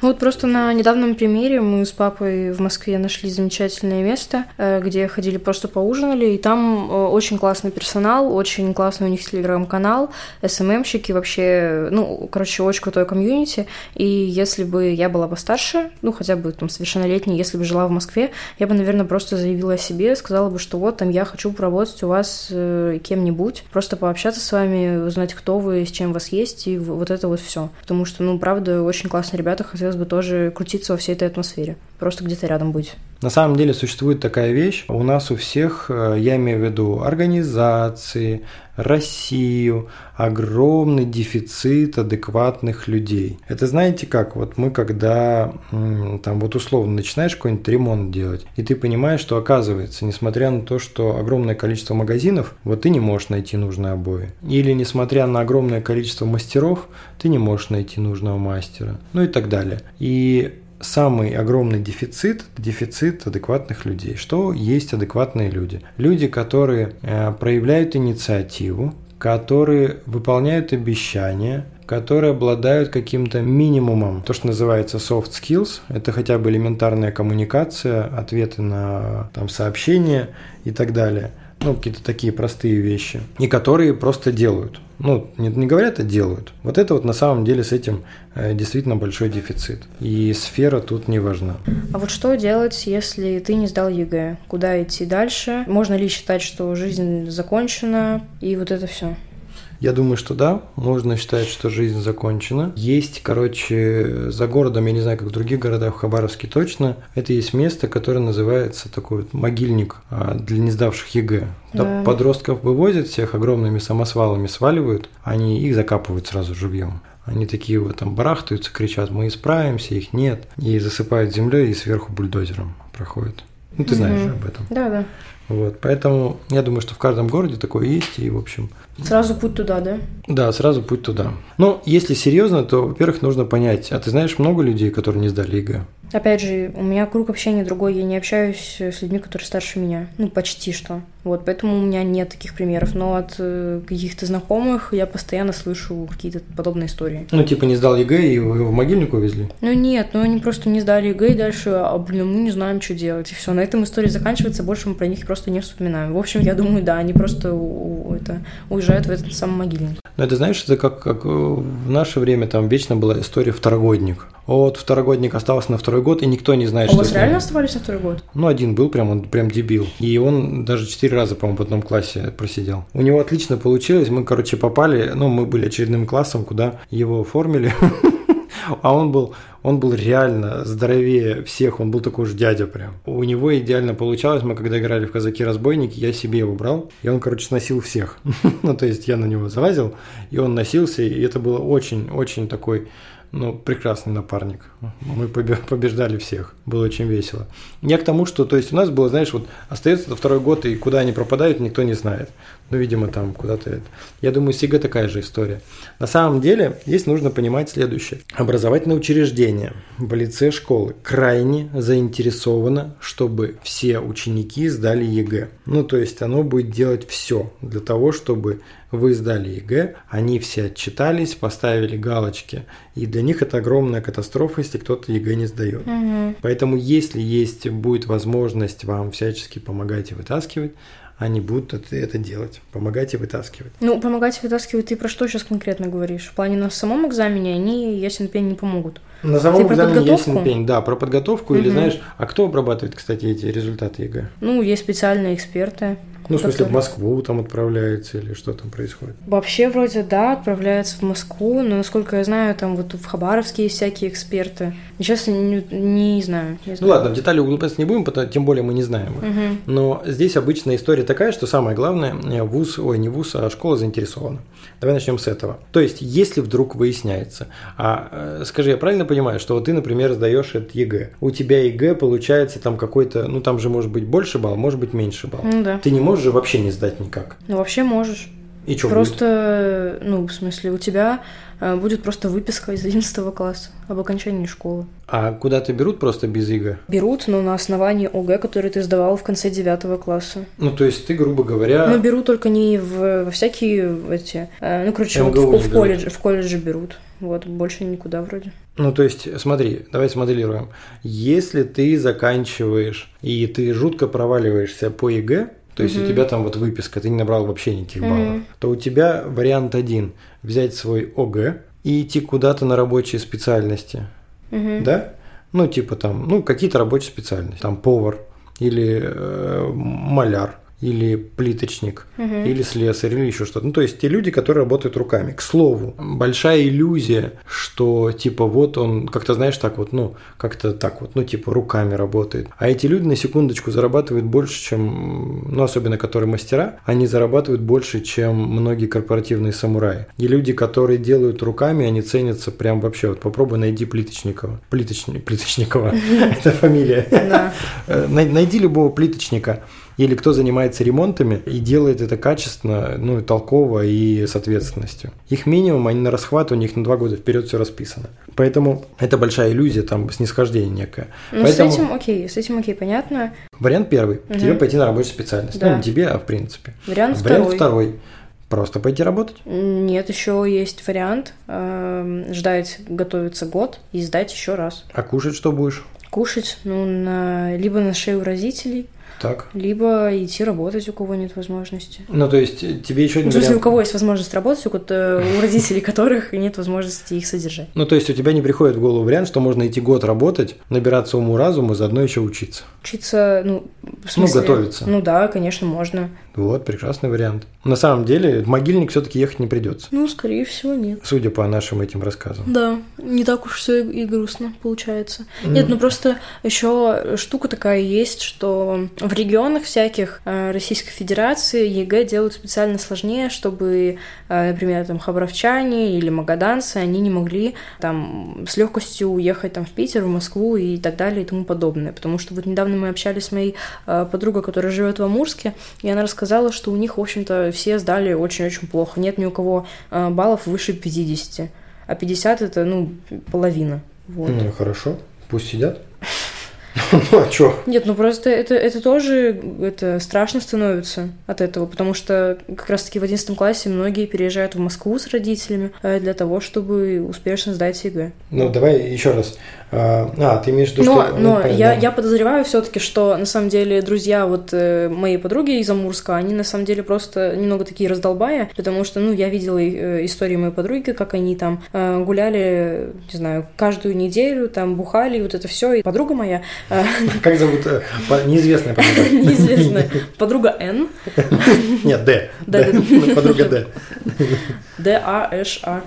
Ну вот просто на недавнем примере мы с папой в Москве нашли замечательное место, э, где ходили просто поужинали, и там э, очень классный персонал, очень классный у них телеграм-канал, СММщики вообще, ну, короче, очень крутой комьюнити, и если бы я была постарше, ну, хотя бы там совершеннолетней, если бы жила в Москве, я бы, наверное, просто заявила о себе, сказала бы, что вот там я хочу поработать у вас э, кем-нибудь, просто пообщаться с вами, узнать, кто вы, с чем вас есть, и вот это вот все. Потому что, ну, правда, очень классные ребята, хотя хотелось бы тоже крутиться во всей этой атмосфере. Просто где-то рядом быть.
На самом деле существует такая вещь. У нас у всех, э, я имею в виду организации, Россию, огромный дефицит адекватных людей. Это знаете как? Вот мы когда там вот условно начинаешь какой-нибудь ремонт делать, и ты понимаешь, что оказывается, несмотря на то, что огромное количество магазинов, вот ты не можешь найти нужные обои. Или несмотря на огромное количество мастеров, ты не можешь найти нужного мастера. Ну и так далее. И самый огромный дефицит – дефицит адекватных людей. Что есть адекватные люди? Люди, которые э, проявляют инициативу, которые выполняют обещания, которые обладают каким-то минимумом, то, что называется soft skills, это хотя бы элементарная коммуникация, ответы на там, сообщения и так далее – ну, какие-то такие простые вещи, и которые просто делают. Ну, не, не говорят, а делают. Вот это вот на самом деле с этим э, действительно большой дефицит. И сфера тут не важна.
А вот что делать, если ты не сдал ЕГЭ? Куда идти дальше? Можно ли считать, что жизнь закончена? И вот это все.
Я думаю, что да, можно считать, что жизнь закончена. Есть, короче, за городом, я не знаю, как в других городах, в Хабаровске точно, это есть место, которое называется такой вот могильник а, для не сдавших ЕГЭ. Да. Подростков вывозят, всех огромными самосвалами сваливают, они их закапывают сразу живьем. Они такие вот там барахтаются, кричат, мы исправимся, их нет, и засыпают землей и сверху бульдозером проходят. Ну, ты знаешь угу. об этом.
Да, да.
Вот, поэтому я думаю, что в каждом городе такое есть, и, в общем...
Сразу путь туда, да?
Да, сразу путь туда. Но если серьезно, то, во-первых, нужно понять, а ты знаешь много людей, которые не сдали ЕГЭ?
Опять же, у меня круг общения другой, я не общаюсь с людьми, которые старше меня. Ну, почти что. Вот, поэтому у меня нет таких примеров. Но от э, каких-то знакомых я постоянно слышу какие-то подобные истории.
Ну, типа не сдал ЕГЭ и его в могильник увезли?
Ну, нет, ну они просто не сдали ЕГЭ и дальше, а, блин, мы не знаем, что делать. И все, на этом история заканчивается, больше мы про них просто не вспоминаем. В общем, я думаю, да, они просто это, уезжают в этот самый могильник.
Ну, это знаешь, это как, как в наше время там вечно была история второгодник. Вот второгодник остался на второй год, и никто не знает,
а
что...
у вас реально оставались на второй год?
Ну, один был прям, он прям дебил. И он даже четыре раза, по-моему, в одном классе просидел. У него отлично получилось. Мы, короче, попали, ну, мы были очередным классом, куда его оформили. А он был, он был реально здоровее всех, он был такой же дядя прям. У него идеально получалось, мы когда играли в казаки-разбойники, я себе его брал, и он, короче, сносил всех. ну, то есть я на него залазил, и он носился, и это было очень-очень такой ну, прекрасный напарник. Мы побеждали всех. Было очень весело. Я к тому, что, то есть у нас было, знаешь, вот остается второй год, и куда они пропадают, никто не знает. Ну, видимо, там куда-то это. Я думаю, с ЕГЭ такая же история. На самом деле, здесь нужно понимать следующее. Образовательное учреждение в лице школы крайне заинтересовано, чтобы все ученики сдали ЕГЭ. Ну, то есть оно будет делать все для того, чтобы вы сдали ЕГЭ, они все отчитались, поставили галочки, и для них это огромная катастрофа, если кто-то ЕГЭ не сдает.
Угу.
Поэтому, если есть будет возможность вам всячески помогать и вытаскивать, они будут это, это делать, помогать и вытаскивать.
Ну, помогать и вытаскивать, ты про что сейчас конкретно говоришь? В плане на самом экзамене они, ясен пень, не помогут.
На самом ты экзамене ясен пень, да, про подготовку угу. или знаешь, а кто обрабатывает, кстати, эти результаты ЕГЭ?
Ну, есть специальные эксперты.
Ну, в смысле, в Москву там отправляется или что там происходит?
Вообще, вроде, да, отправляется в Москву, но, насколько я знаю, там вот в Хабаровске есть всякие эксперты. Сейчас не, не знаю. Не
знаю. Ну ладно, в детали углубляться не будем, потому, тем более мы не знаем.
Угу.
Но здесь обычная история такая, что самое главное, э, вуз, ой, не вуз, а школа заинтересована. Давай начнем с этого. То есть, если вдруг выясняется, а э, скажи, я правильно понимаю, что вот ты, например, сдаешь этот ЕГЭ, у тебя ЕГЭ получается там какой-то, ну там же может быть больше балл, может быть меньше балл.
Ну да.
Ты не можешь же вообще не сдать никак.
Ну вообще можешь.
И что
Просто, будет? ну, в смысле, у тебя э, будет просто выписка из 11 класса об окончании школы.
А куда-то берут просто без ЕГЭ?
Берут, но на основании ОГЭ, который ты сдавал в конце 9 класса.
Ну, то есть ты, грубо говоря...
Но берут только не в, во всякие эти... Э, ну, короче, вот в, в, колледже, в колледже берут. Вот, больше никуда вроде.
Ну, то есть, смотри, давай смоделируем. Если ты заканчиваешь и ты жутко проваливаешься по ЕГЭ, то есть mm-hmm. у тебя там вот выписка, ты не набрал вообще никаких баллов, mm-hmm. то у тебя вариант один – взять свой ОГЭ и идти куда-то на рабочие специальности,
mm-hmm.
да? Ну, типа там, ну, какие-то рабочие специальности, там повар или э, маляр – или плиточник,
угу.
или слесарь, или еще что-то. Ну, то есть те люди, которые работают руками. К слову, большая иллюзия, что типа вот он, как-то знаешь, так вот, ну, как-то так вот, ну, типа руками работает. А эти люди на секундочку зарабатывают больше, чем, ну, особенно которые мастера, они зарабатывают больше, чем многие корпоративные самураи. И люди, которые делают руками, они ценятся прям вообще. Вот попробуй найди Плиточникова. Плиточник, Плиточникова, это фамилия. Э, найди любого плиточника или кто занимается ремонтами и делает это качественно, ну, толково и с ответственностью. Их минимум, они на расхват, у них на два года вперед все расписано. Поэтому это большая иллюзия, там, снисхождение некое.
Ну,
Поэтому...
с этим окей, с этим окей, понятно.
Вариант первый. Угу. Тебе пойти на рабочую специальность. Да. Ну, не тебе, а в принципе.
Вариант,
Вариант
второй.
второй. Просто пойти работать?
Нет, еще есть вариант э, ждать, готовиться год и сдать еще раз.
А кушать что будешь?
Кушать, ну, на, либо на шею родителей,
так.
Либо идти работать, у кого нет возможности.
Ну, то есть тебе еще один
ну, вариант... у кого есть возможность работать, у, у родителей которых нет возможности их содержать.
Ну, то есть у тебя не приходит в голову вариант, что можно идти год работать, набираться уму разума, заодно еще учиться.
Учиться, ну, в
ну,
смысле...
Ну, готовиться.
Ну да, конечно, можно.
Вот, прекрасный вариант. На самом деле, в могильник все-таки ехать не придется.
Ну, скорее всего, нет.
Судя по нашим этим рассказам.
Да, не так уж все и грустно получается. М. Нет, ну просто еще штука такая есть, что в регионах всяких э, Российской Федерации ЕГЭ делают специально сложнее, чтобы, э, например, там хабаровчане или магаданцы, они не могли там с легкостью уехать там в Питер, в Москву и так далее и тому подобное. Потому что вот недавно мы общались с моей э, подругой, которая живет в Амурске, и она рассказала, что у них, в общем-то, все сдали очень-очень плохо. Нет ни у кого баллов выше 50. А 50 это, ну, половина. Вот.
Ну, хорошо. Пусть сидят. Ну, а чё?
Нет, ну просто это, это тоже это страшно становится от этого, потому что как раз-таки в 11 классе многие переезжают в Москву с родителями э, для того, чтобы успешно сдать ЕГЭ.
Ну, давай еще раз. А, а ты имеешь в виду,
но,
что...
Но я, я подозреваю все таки что на самом деле друзья вот э, моей подруги из Амурска, они на самом деле просто немного такие раздолбая, потому что, ну, я видела э, истории моей подруги, как они там гуляли, не знаю, каждую неделю, там бухали, вот это все. И подруга моя
Как зовут? Э, неизвестная подруга.
Неизвестная. Подруга Н.
Нет, Д. Подруга Д.
Д, А.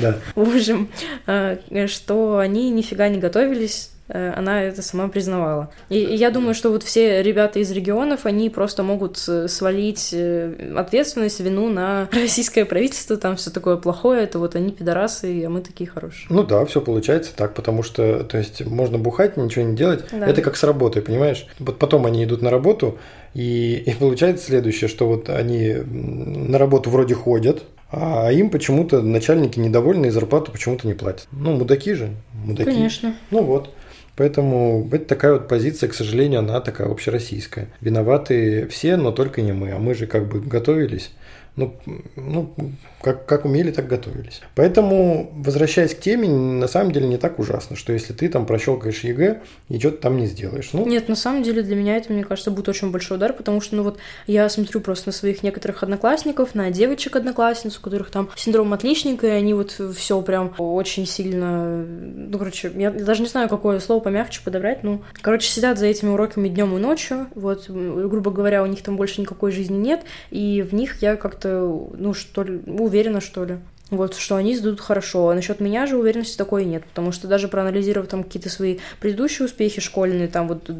Да. В общем, э, что они нифига не готовились Э, она это сама признавала. И, я думаю, что вот все ребята из регионов, они просто могут свалить э, ответственность, вину на российское правительство, там все такое плохое, это вот они пидорасы, а мы такие хорошие.
Ну да, все получается так, потому что, то есть, можно бухать, ничего не делать. Да. Это как с работой, понимаешь? Вот потом они идут на работу, и, и получается следующее, что вот они на работу вроде ходят, а им почему-то начальники недовольны и зарплату почему-то не платят. Ну, мудаки же, мудаки.
Конечно.
Ну вот. Поэтому это такая вот позиция, к сожалению, она такая общероссийская. Виноваты все, но только не мы. А мы же как бы готовились ну, ну как, как умели, так готовились. Поэтому, возвращаясь к теме, на самом деле не так ужасно, что если ты там прощелкаешь ЕГЭ, ничего ты там не сделаешь.
Ну, Нет, на самом деле для меня это, мне кажется, будет очень большой удар, потому что, ну вот, я смотрю просто на своих некоторых одноклассников, на девочек-одноклассниц, у которых там синдром отличника, и они вот все прям очень сильно, ну, короче, я даже не знаю, какое слово помягче подобрать, ну, короче, сидят за этими уроками днем и ночью, вот, грубо говоря, у них там больше никакой жизни нет, и в них я как как-то, ну, что ли, уверена, что ли. Вот, что они сдадут хорошо. А насчет меня же уверенности такой нет, потому что даже проанализировав там какие-то свои предыдущие успехи школьные, там вот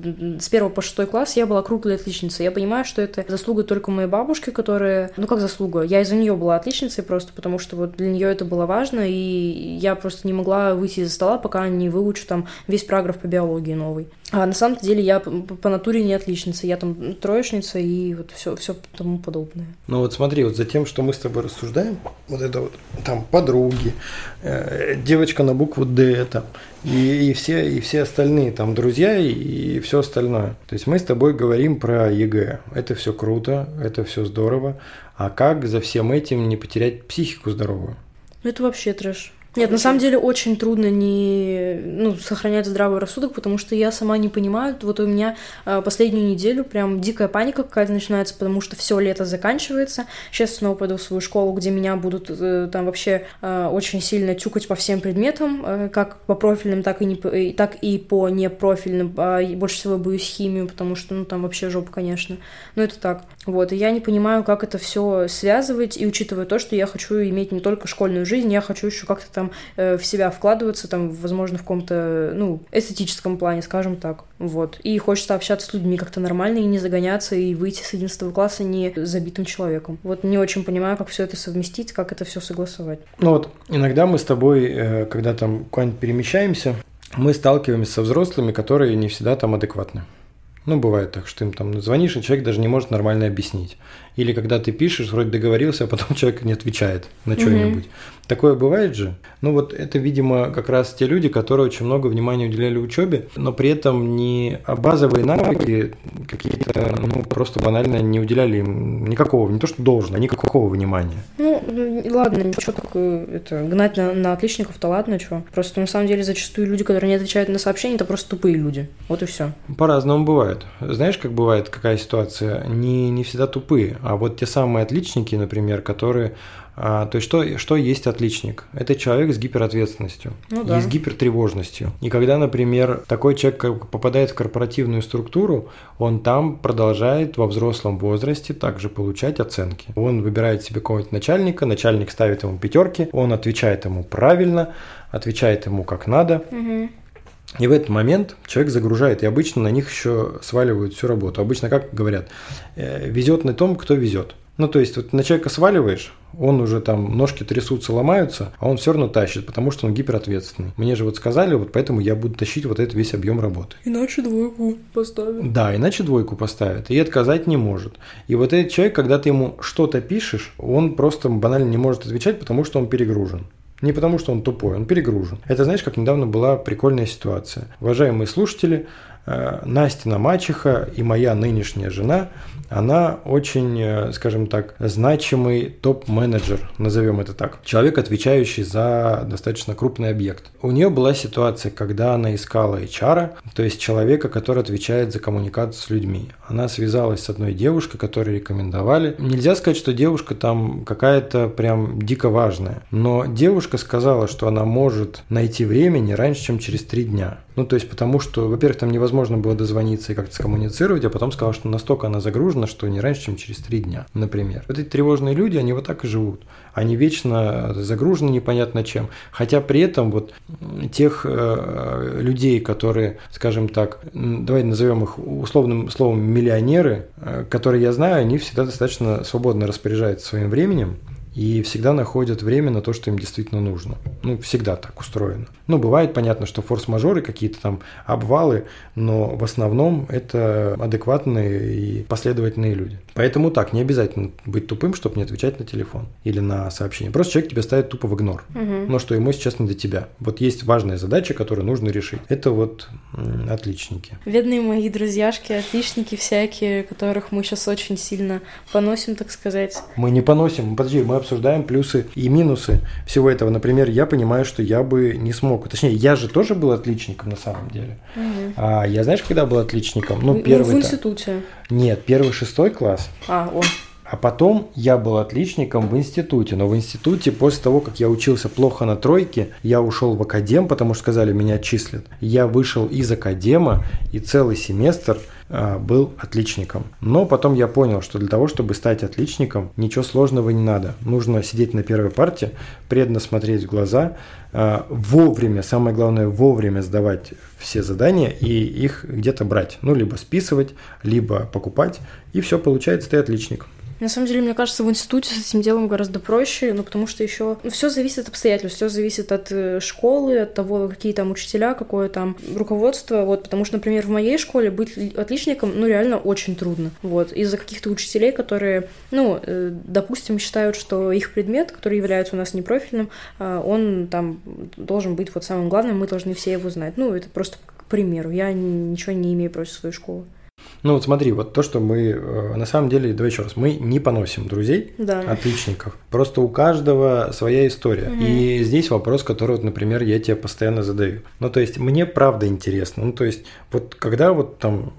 с первого по шестой класс я была круглой отличницей. Я понимаю, что это заслуга только моей бабушки, которая, ну как заслуга, я из-за нее была отличницей просто, потому что вот для нее это было важно, и я просто не могла выйти из-за стола, пока не выучу там весь параграф по биологии новый. А на самом деле я по натуре не отличница, я там троечница и вот все, все тому подобное.
Ну вот смотри, вот за тем, что мы с тобой рассуждаем, вот это вот там подруги, э, девочка на букву Д, там, и, и, все, и все остальные там друзья и, и все остальное. То есть мы с тобой говорим про ЕГЭ. Это все круто, это все здорово. А как за всем этим не потерять психику здоровую?
Это вообще трэш. Нет, на самом деле очень трудно не ну, сохранять здравый рассудок, потому что я сама не понимаю. Вот у меня э, последнюю неделю прям дикая паника какая-то начинается, потому что все лето заканчивается. Сейчас снова пойду в свою школу, где меня будут э, там вообще э, очень сильно тюкать по всем предметам, как по профильным, так и, не, так и по непрофильным. А больше всего боюсь химию, потому что ну там вообще жопа, конечно. Но это так. Вот, и я не понимаю, как это все связывать, и учитывая то, что я хочу иметь не только школьную жизнь, я хочу еще как-то там э, в себя вкладываться, там, возможно, в каком-то, ну, эстетическом плане, скажем так. Вот. И хочется общаться с людьми как-то нормально и не загоняться, и выйти с 11 класса не забитым человеком. Вот не очень понимаю, как все это совместить, как это все согласовать.
Ну вот, иногда мы с тобой, э, когда там куда-нибудь перемещаемся, мы сталкиваемся со взрослыми, которые не всегда там адекватны. Ну, бывает так, что им там звонишь, и человек даже не может нормально объяснить. Или когда ты пишешь, вроде договорился, а потом человек не отвечает на что-нибудь. Mm-hmm. Такое бывает же. Ну вот это, видимо, как раз те люди, которые очень много внимания уделяли учебе, но при этом не базовые навыки какие-то, ну просто банально не уделяли им никакого, не то что должно, а никакого внимания.
Ну ладно, ничего такое, это гнать на, на отличников-то ладно, что. Просто на самом деле зачастую люди, которые не отвечают на сообщения, это просто тупые люди. Вот и все.
По-разному бывает. Знаешь, как бывает, какая ситуация? Не, не всегда тупые а вот те самые отличники, например, которые а, то есть что, что есть отличник? Это человек с гиперответственностью ну, да. и с гипертревожностью. И когда, например, такой человек попадает в корпоративную структуру, он там продолжает во взрослом возрасте также получать оценки. Он выбирает себе какого-нибудь начальника, начальник ставит ему пятерки, он отвечает ему правильно, отвечает ему как надо.
Угу.
И в этот момент человек загружает, и обычно на них еще сваливают всю работу. Обычно, как говорят, э, везет на том, кто везет. Ну, то есть, вот на человека сваливаешь, он уже там, ножки трясутся, ломаются, а он все равно тащит, потому что он гиперответственный. Мне же вот сказали, вот поэтому я буду тащить вот этот весь объем работы.
Иначе двойку поставят.
Да, иначе двойку поставят, и отказать не может. И вот этот человек, когда ты ему что-то пишешь, он просто банально не может отвечать, потому что он перегружен. Не потому, что он тупой, он перегружен. Это знаешь, как недавно была прикольная ситуация. Уважаемые слушатели, Настина мачеха и моя нынешняя жена она очень, э, скажем так, значимый топ-менеджер, назовем это так. Человек, отвечающий за достаточно крупный объект. У нее была ситуация, когда она искала HR, то есть человека, который отвечает за коммуникацию с людьми. Она связалась с одной девушкой, которую рекомендовали. Нельзя сказать, что девушка там какая-то прям дико важная, но девушка сказала, что она может найти время не раньше, чем через три дня. Ну, то есть потому что, во-первых, там невозможно было дозвониться и как-то скоммуницировать, а потом сказала, что настолько она загружена, что не раньше, чем через три дня, например. Вот эти тревожные люди, они вот так и живут. Они вечно загружены непонятно чем. Хотя при этом вот тех э, людей, которые, скажем так, давай назовем их условным словом миллионеры, э, которые я знаю, они всегда достаточно свободно распоряжаются своим временем, и всегда находят время на то, что им действительно нужно. Ну, всегда так устроено. Ну, бывает, понятно, что форс-мажоры, какие-то там обвалы, но в основном это адекватные и последовательные люди. Поэтому так, не обязательно быть тупым, чтобы не отвечать на телефон или на сообщение. Просто человек тебя ставит тупо в игнор.
Угу.
Но что ему сейчас не до тебя. Вот есть важная задача, которую нужно решить. Это вот отличники.
Бедные мои друзьяшки, отличники всякие, которых мы сейчас очень сильно поносим, так сказать.
Мы не поносим. Подожди, мы обсуждаем плюсы и минусы всего этого. Например, я понимаю, что я бы не смог. Точнее, я же тоже был отличником на самом деле.
Угу.
А я знаешь, когда был отличником? Ну,
Ну,
первый.
в институте.
Нет, первый шестой класс.
А, о.
А потом я был отличником в институте. Но в институте, после того, как я учился плохо на тройке, я ушел в академ, потому что сказали, меня отчислят. Я вышел из академа и целый семестр был отличником. Но потом я понял, что для того, чтобы стать отличником, ничего сложного не надо. Нужно сидеть на первой парте, преданно смотреть в глаза, а, вовремя, самое главное, вовремя сдавать все задания и их где-то брать. Ну, либо списывать, либо покупать, и все, получается, ты отличник.
На самом деле, мне кажется, в институте с этим делом гораздо проще, ну, потому что еще ну, все зависит от обстоятельств, все зависит от э, школы, от того, какие там учителя, какое там руководство, вот, потому что, например, в моей школе быть ли- отличником, ну, реально очень трудно, вот, из-за каких-то учителей, которые, ну, э, допустим, считают, что их предмет, который является у нас непрофильным, э, он там должен быть вот самым главным, мы должны все его знать, ну, это просто к примеру, я ничего не имею против своей школы.
Ну вот смотри, вот то, что мы э, на самом деле, давай еще раз, мы не поносим друзей,
Да.
отличников. Просто у каждого своя история.
Мгм.
И здесь вопрос, который, вот, например, я тебе постоянно задаю. Ну, то есть, мне правда интересно. Ну, то есть, вот когда вот там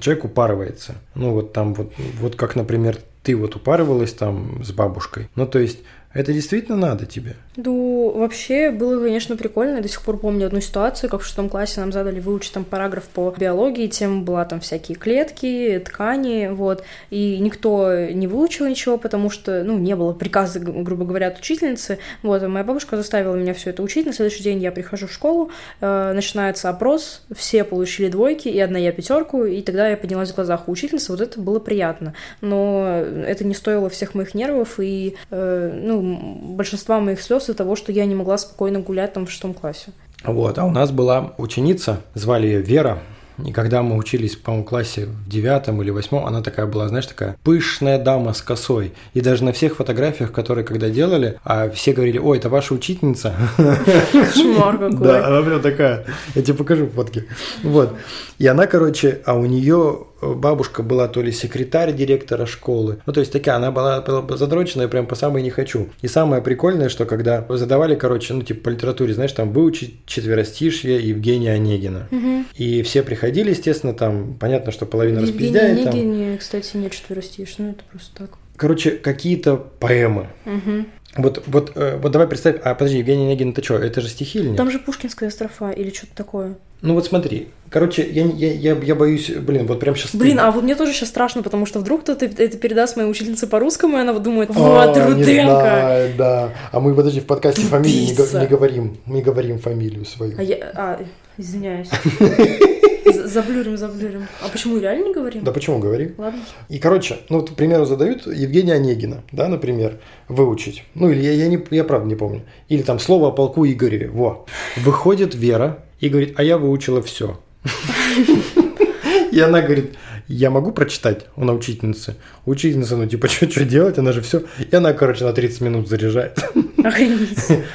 человек упарывается, ну, вот там вот, вот как, например, ты вот упарывалась там с бабушкой. Ну, то есть, это действительно надо тебе?
Ну, вообще было, конечно, прикольно. Я до сих пор помню одну ситуацию, как в шестом классе нам задали выучить там параграф по биологии, тема была там всякие клетки, ткани, вот. И никто не выучил ничего, потому что, ну, не было приказа, грубо говоря, от учительницы. Вот, а моя бабушка заставила меня все это учить. На следующий день я прихожу в школу, э, начинается опрос, все получили двойки, и одна я пятерку, и тогда я поднялась в глазах у учительницы, вот это было приятно. Но это не стоило всех моих нервов и, э, ну, м, большинства моих слез из-за того, что я не могла спокойно гулять там в шестом классе.
Вот, а у нас была ученица, звали ее Вера, и когда мы учились, по-моему, классе в девятом или восьмом, она такая была, знаешь, такая пышная дама с косой. И даже на всех фотографиях, которые когда делали, а все говорили, ой, это ваша учительница.
Кошмар какой.
Да, она прям такая. Я тебе покажу фотки. Вот. И она, короче, а у нее бабушка была то ли секретарь директора школы. Ну, то есть такая, она была, была задроченная прям по самой не хочу. И самое прикольное, что когда задавали, короче, ну, типа по литературе, знаешь, там выучить четверостишье Евгения Онегина.
Угу.
И все приходили, естественно, там, понятно, что половина
Евгений
распиздяет. там.
Онегине, кстати, нет четверостишь, ну это просто так.
Короче, какие-то поэмы.
Мгм.
Вот, вот, э, вот давай представь, а подожди, Евгений Онегин, это что, это же стихи или нет?
Там же Пушкинская строфа или что-то такое.
Ну вот смотри, короче, я, я, я, я боюсь, блин, вот прям сейчас...
Блин, а вот мне тоже сейчас страшно, потому что вдруг кто-то это передаст моей учительнице по русскому, и она вот думает, вот,
А,
Руденко.
знаю, да. А мы, подожди, в подкасте фамилии не,
Тупица.
не говорим, не говорим фамилию свою.
А я, а, извиняюсь. Заблюрим, заблюрим. А почему реально не говорим?
Да почему говорим?
Ладно.
И, короче, ну вот, к примеру, задают Евгения Онегина, да, например, выучить. Ну, или я, я, не, я правда не помню. Или там слово о полку Игореве. Во. Выходит Вера и говорит, а я выучила все. И она говорит, я могу прочитать? Она учительница. Учительница, ну типа, что делать? Она же все. И она, короче, на 30 минут заряжает.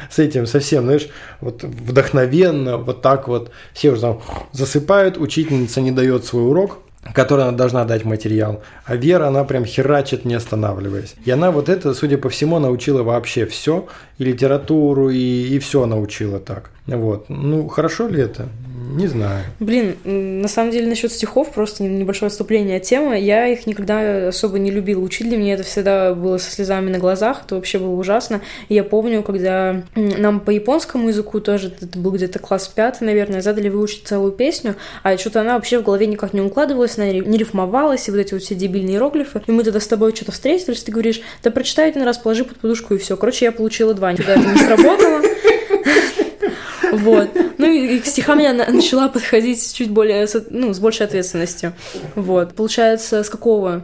С этим совсем, знаешь, вот вдохновенно, вот так вот. Все уже там засыпают, учительница не дает свой урок, который она должна дать материал. А Вера, она прям херачит, не останавливаясь. И она вот это, судя по всему, научила вообще все. И литературу, и, и все научила так. Вот. Ну, хорошо ли это? Не знаю.
Блин, на самом деле насчет стихов просто небольшое отступление от темы. Я их никогда особо не любила учить. Для меня это всегда было со слезами на глазах. Это вообще было ужасно. И я помню, когда нам по японскому языку тоже, это был где-то класс пятый, наверное, задали выучить целую песню, а что-то она вообще в голове никак не укладывалась, она не рифмовалась, и вот эти вот все дебильные иероглифы. И мы тогда с тобой что-то встретились, ты говоришь, да прочитай один раз, положи под подушку, и все. Короче, я получила два. Никогда это не сработало. Вот. Ну и, к стихам я на- начала подходить чуть более, ну, с большей ответственностью. Вот. Получается, с какого?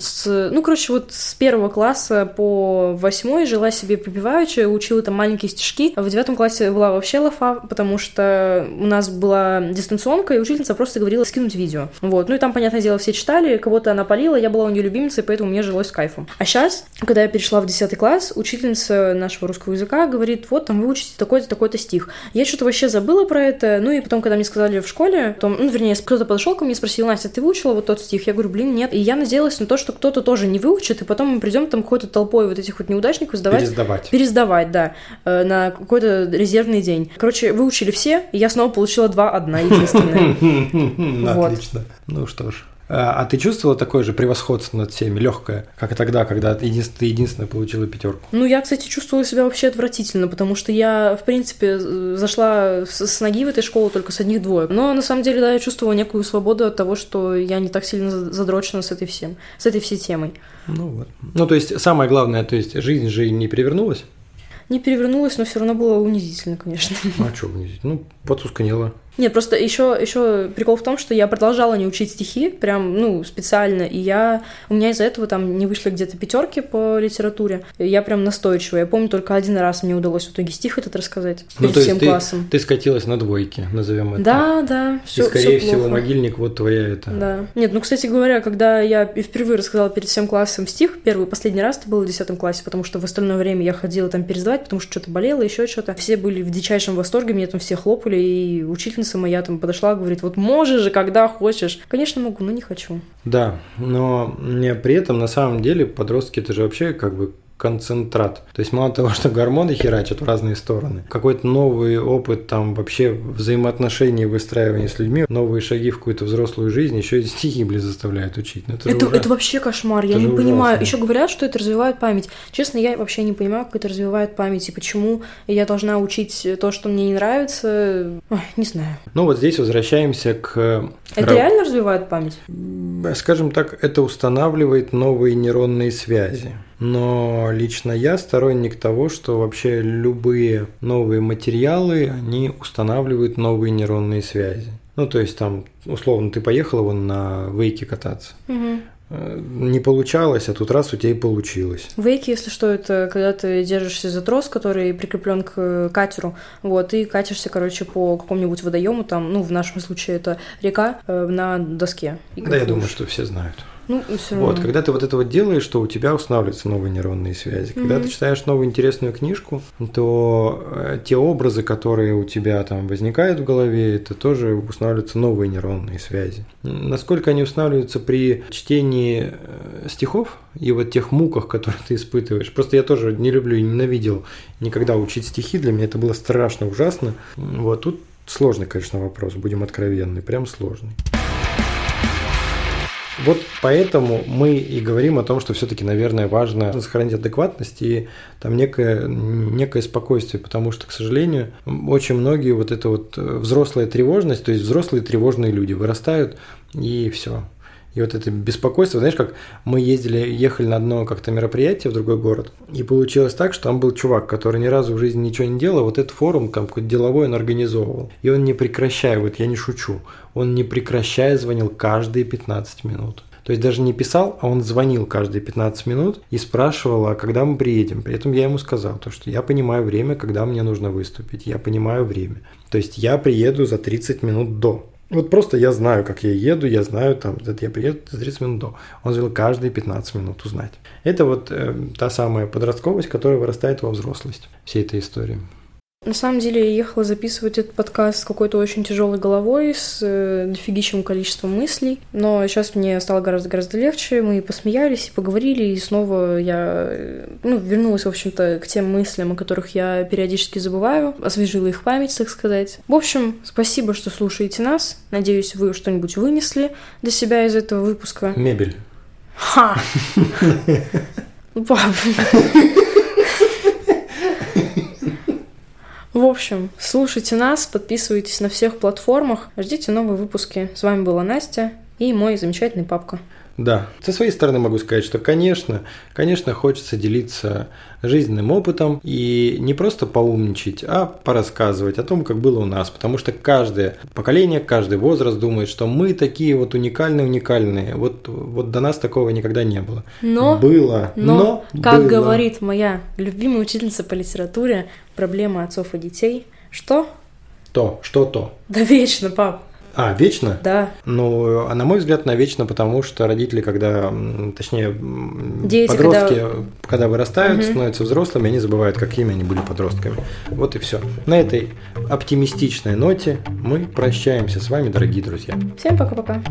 С, ну, короче, вот с первого класса по восьмой жила себе припеваючи, учила там маленькие стишки. А в девятом классе была вообще лафа, потому что у нас была дистанционка, и учительница просто говорила скинуть видео. Вот. Ну и там, понятное дело, все читали, кого-то она полила, я была у нее любимицей, поэтому мне жилось с кайфом. А сейчас, когда я перешла в десятый класс, учительница нашего русского языка говорит, вот там выучите такой-то, такой-то стих. Я что-то вообще забыла про это, ну и потом, когда мне сказали в школе, то, ну, вернее, кто-то подошел ко мне и спросил, Настя, ты выучила вот тот стих? Я говорю, блин, нет. И я надеялась на то, что кто-то тоже не выучит, и потом мы придем там какой-то толпой вот этих вот неудачников сдавать.
Пересдавать.
Пересдавать, да, э, на какой-то резервный день. Короче, выучили все, и я снова получила два одна, единственная.
Отлично. Ну что ж. А а ты чувствовала такое же превосходство над всеми, легкое, как и тогда, когда ты единственная, единственная получила пятерку?
Ну, я, кстати, чувствовала себя вообще отвратительно, потому что я, в принципе, зашла с, ноги в этой школу только с одних двоек. Но, на самом деле, да, я чувствовала некую свободу от того, что я не так сильно за- задрочена с этой всем, с этой всей темой.
Ну вот. Ну, то есть, самое главное, то есть, жизнь же не перевернулась.
Не перевернулась, но все равно было унизительно, конечно.
Ну, а что унизить? Ну, потускнела.
Нет, просто еще, еще прикол в том, что я продолжала не учить стихи, прям, ну, специально, и я, у меня из-за этого там не вышли где-то пятерки по литературе, и я прям настойчивая. Я помню, только один раз мне удалось в итоге стих этот рассказать
Ну,
перед
то
всем
ты,
классом.
ты скатилась на двойки, назовем это.
Да, да,
И,
все,
скорее всего, могильник вот твоя это.
Да. Нет, ну, кстати говоря, когда я и впервые рассказала перед всем классом стих, первый, последний раз это было в 10 классе, потому что в остальное время я ходила там пересдавать, потому что что-то болело, еще что-то. Все были в дичайшем восторге, мне там все хлопали, и учительница моя там подошла, говорит, вот можешь же, когда хочешь. Конечно, могу, но не хочу.
Да, но при этом на самом деле подростки это же вообще как бы концентрат. То есть мало того, что гормоны херачат в разные стороны, какой-то новый опыт там вообще взаимоотношений, выстраивания с людьми, новые шаги в какую-то взрослую жизнь, еще и стихи, блин, заставляют учить. Ну, это,
Это,
ужасно.
это вообще кошмар, я
Это
не
же
понимаю.
ужасно.
Еще говорят, что это развивает память. Честно, я вообще не понимаю, как это развивает память, и почему я должна учить то, что мне не нравится. Ой, не знаю.
Ну вот здесь возвращаемся к... э,
Это реально развивает память?
Скажем так, это устанавливает новые нейронные связи. Но лично я сторонник того, что вообще любые новые материалы, они устанавливают новые нейронные связи. Ну, то есть там, условно, ты поехала вон на вейке кататься. Э, Не получалось, а тут раз у тебя и получилось.
Вейки, если что, это когда ты держишься за трос, который прикреплен к катеру, вот, и катишься, короче, по какому-нибудь водоему, там, ну, в нашем случае это река, э, на доске.
Да, я думаю, что все знают.
Ну, все равно.
Вот, когда ты вот это вот делаешь, то у тебя устанавливаются новые нейронные связи. Когда
Мгм.
ты читаешь новую интересную книжку, то э, те образы, которые у тебя там возникают в голове, это тоже устанавливаются новые нейронные связи. Насколько они устанавливаются при чтении э, стихов и вот тех муках, которые ты испытываешь. Просто я тоже не люблю и ненавидел никогда учить стихи, для меня это было страшно ужасно. Вот тут сложный, конечно, вопрос, будем откровенны, прям сложный. Вот поэтому мы и говорим о том, что все-таки, наверное, важно сохранить адекватность и там некое, некое спокойствие, потому что, к сожалению, очень многие вот это вот э, взрослая тревожность, то есть взрослые тревожные люди вырастают и все. И вот это беспокойство, знаешь, как мы ездили, ехали на одно как-то мероприятие в другой город, и получилось так, что там был чувак, который ни разу в жизни ничего не делал, вот этот форум там какой-то деловой он организовывал. И он не прекращая, вот я не шучу, он не прекращая звонил каждые 15 минут. То есть даже не писал, а он звонил каждые 15 минут и спрашивал, а когда мы приедем. При этом я ему сказал, то, что я понимаю время, когда мне нужно выступить. Я понимаю время. То есть я приеду за 30 минут до. Вот просто я знаю, как я еду, я знаю, там, я приеду за 30 минут до. Он звонил каждые 15 минут узнать. Это вот э, та самая подростковость, которая вырастает во взрослость всей этой истории.
На самом деле я ехала записывать этот подкаст с какой-то очень тяжелой головой, с э, дофигищим количеством мыслей. Но сейчас мне стало гораздо-гораздо легче. Мы посмеялись и поговорили, и снова я э, ну, вернулась, в общем-то, к тем мыслям, о которых я периодически забываю, освежила их память, так сказать. В общем, спасибо, что слушаете нас. Надеюсь, вы что-нибудь вынесли для себя из этого выпуска.
Мебель.
Ха! Пап. В общем, слушайте нас, подписывайтесь на всех платформах, ждите новые выпуски. С вами была Настя и мой замечательный папка.
Да, со своей стороны могу сказать, что, конечно, конечно, хочется делиться жизненным опытом и не просто поумничать, а порассказывать о том, как было у нас, потому что каждое поколение, каждый возраст думает, что мы такие вот уникальные, уникальные. Вот, вот до нас такого никогда не было.
Но,
было,
но,
но
как
было.
говорит моя любимая учительница по литературе, проблема отцов и детей, что?
То, что то.
Да вечно, пап,
А, вечно?
да.
Ну, а на мой взгляд, навечно, потому что родители, когда, точнее,
Дети,
подростки, когда, вырастают,
Мгм.
становятся взрослыми, они забывают, какими они были подростками. Вот и все. На этой оптимистичной ноте мы прощаемся с вами, дорогие друзья.
Всем пока-пока.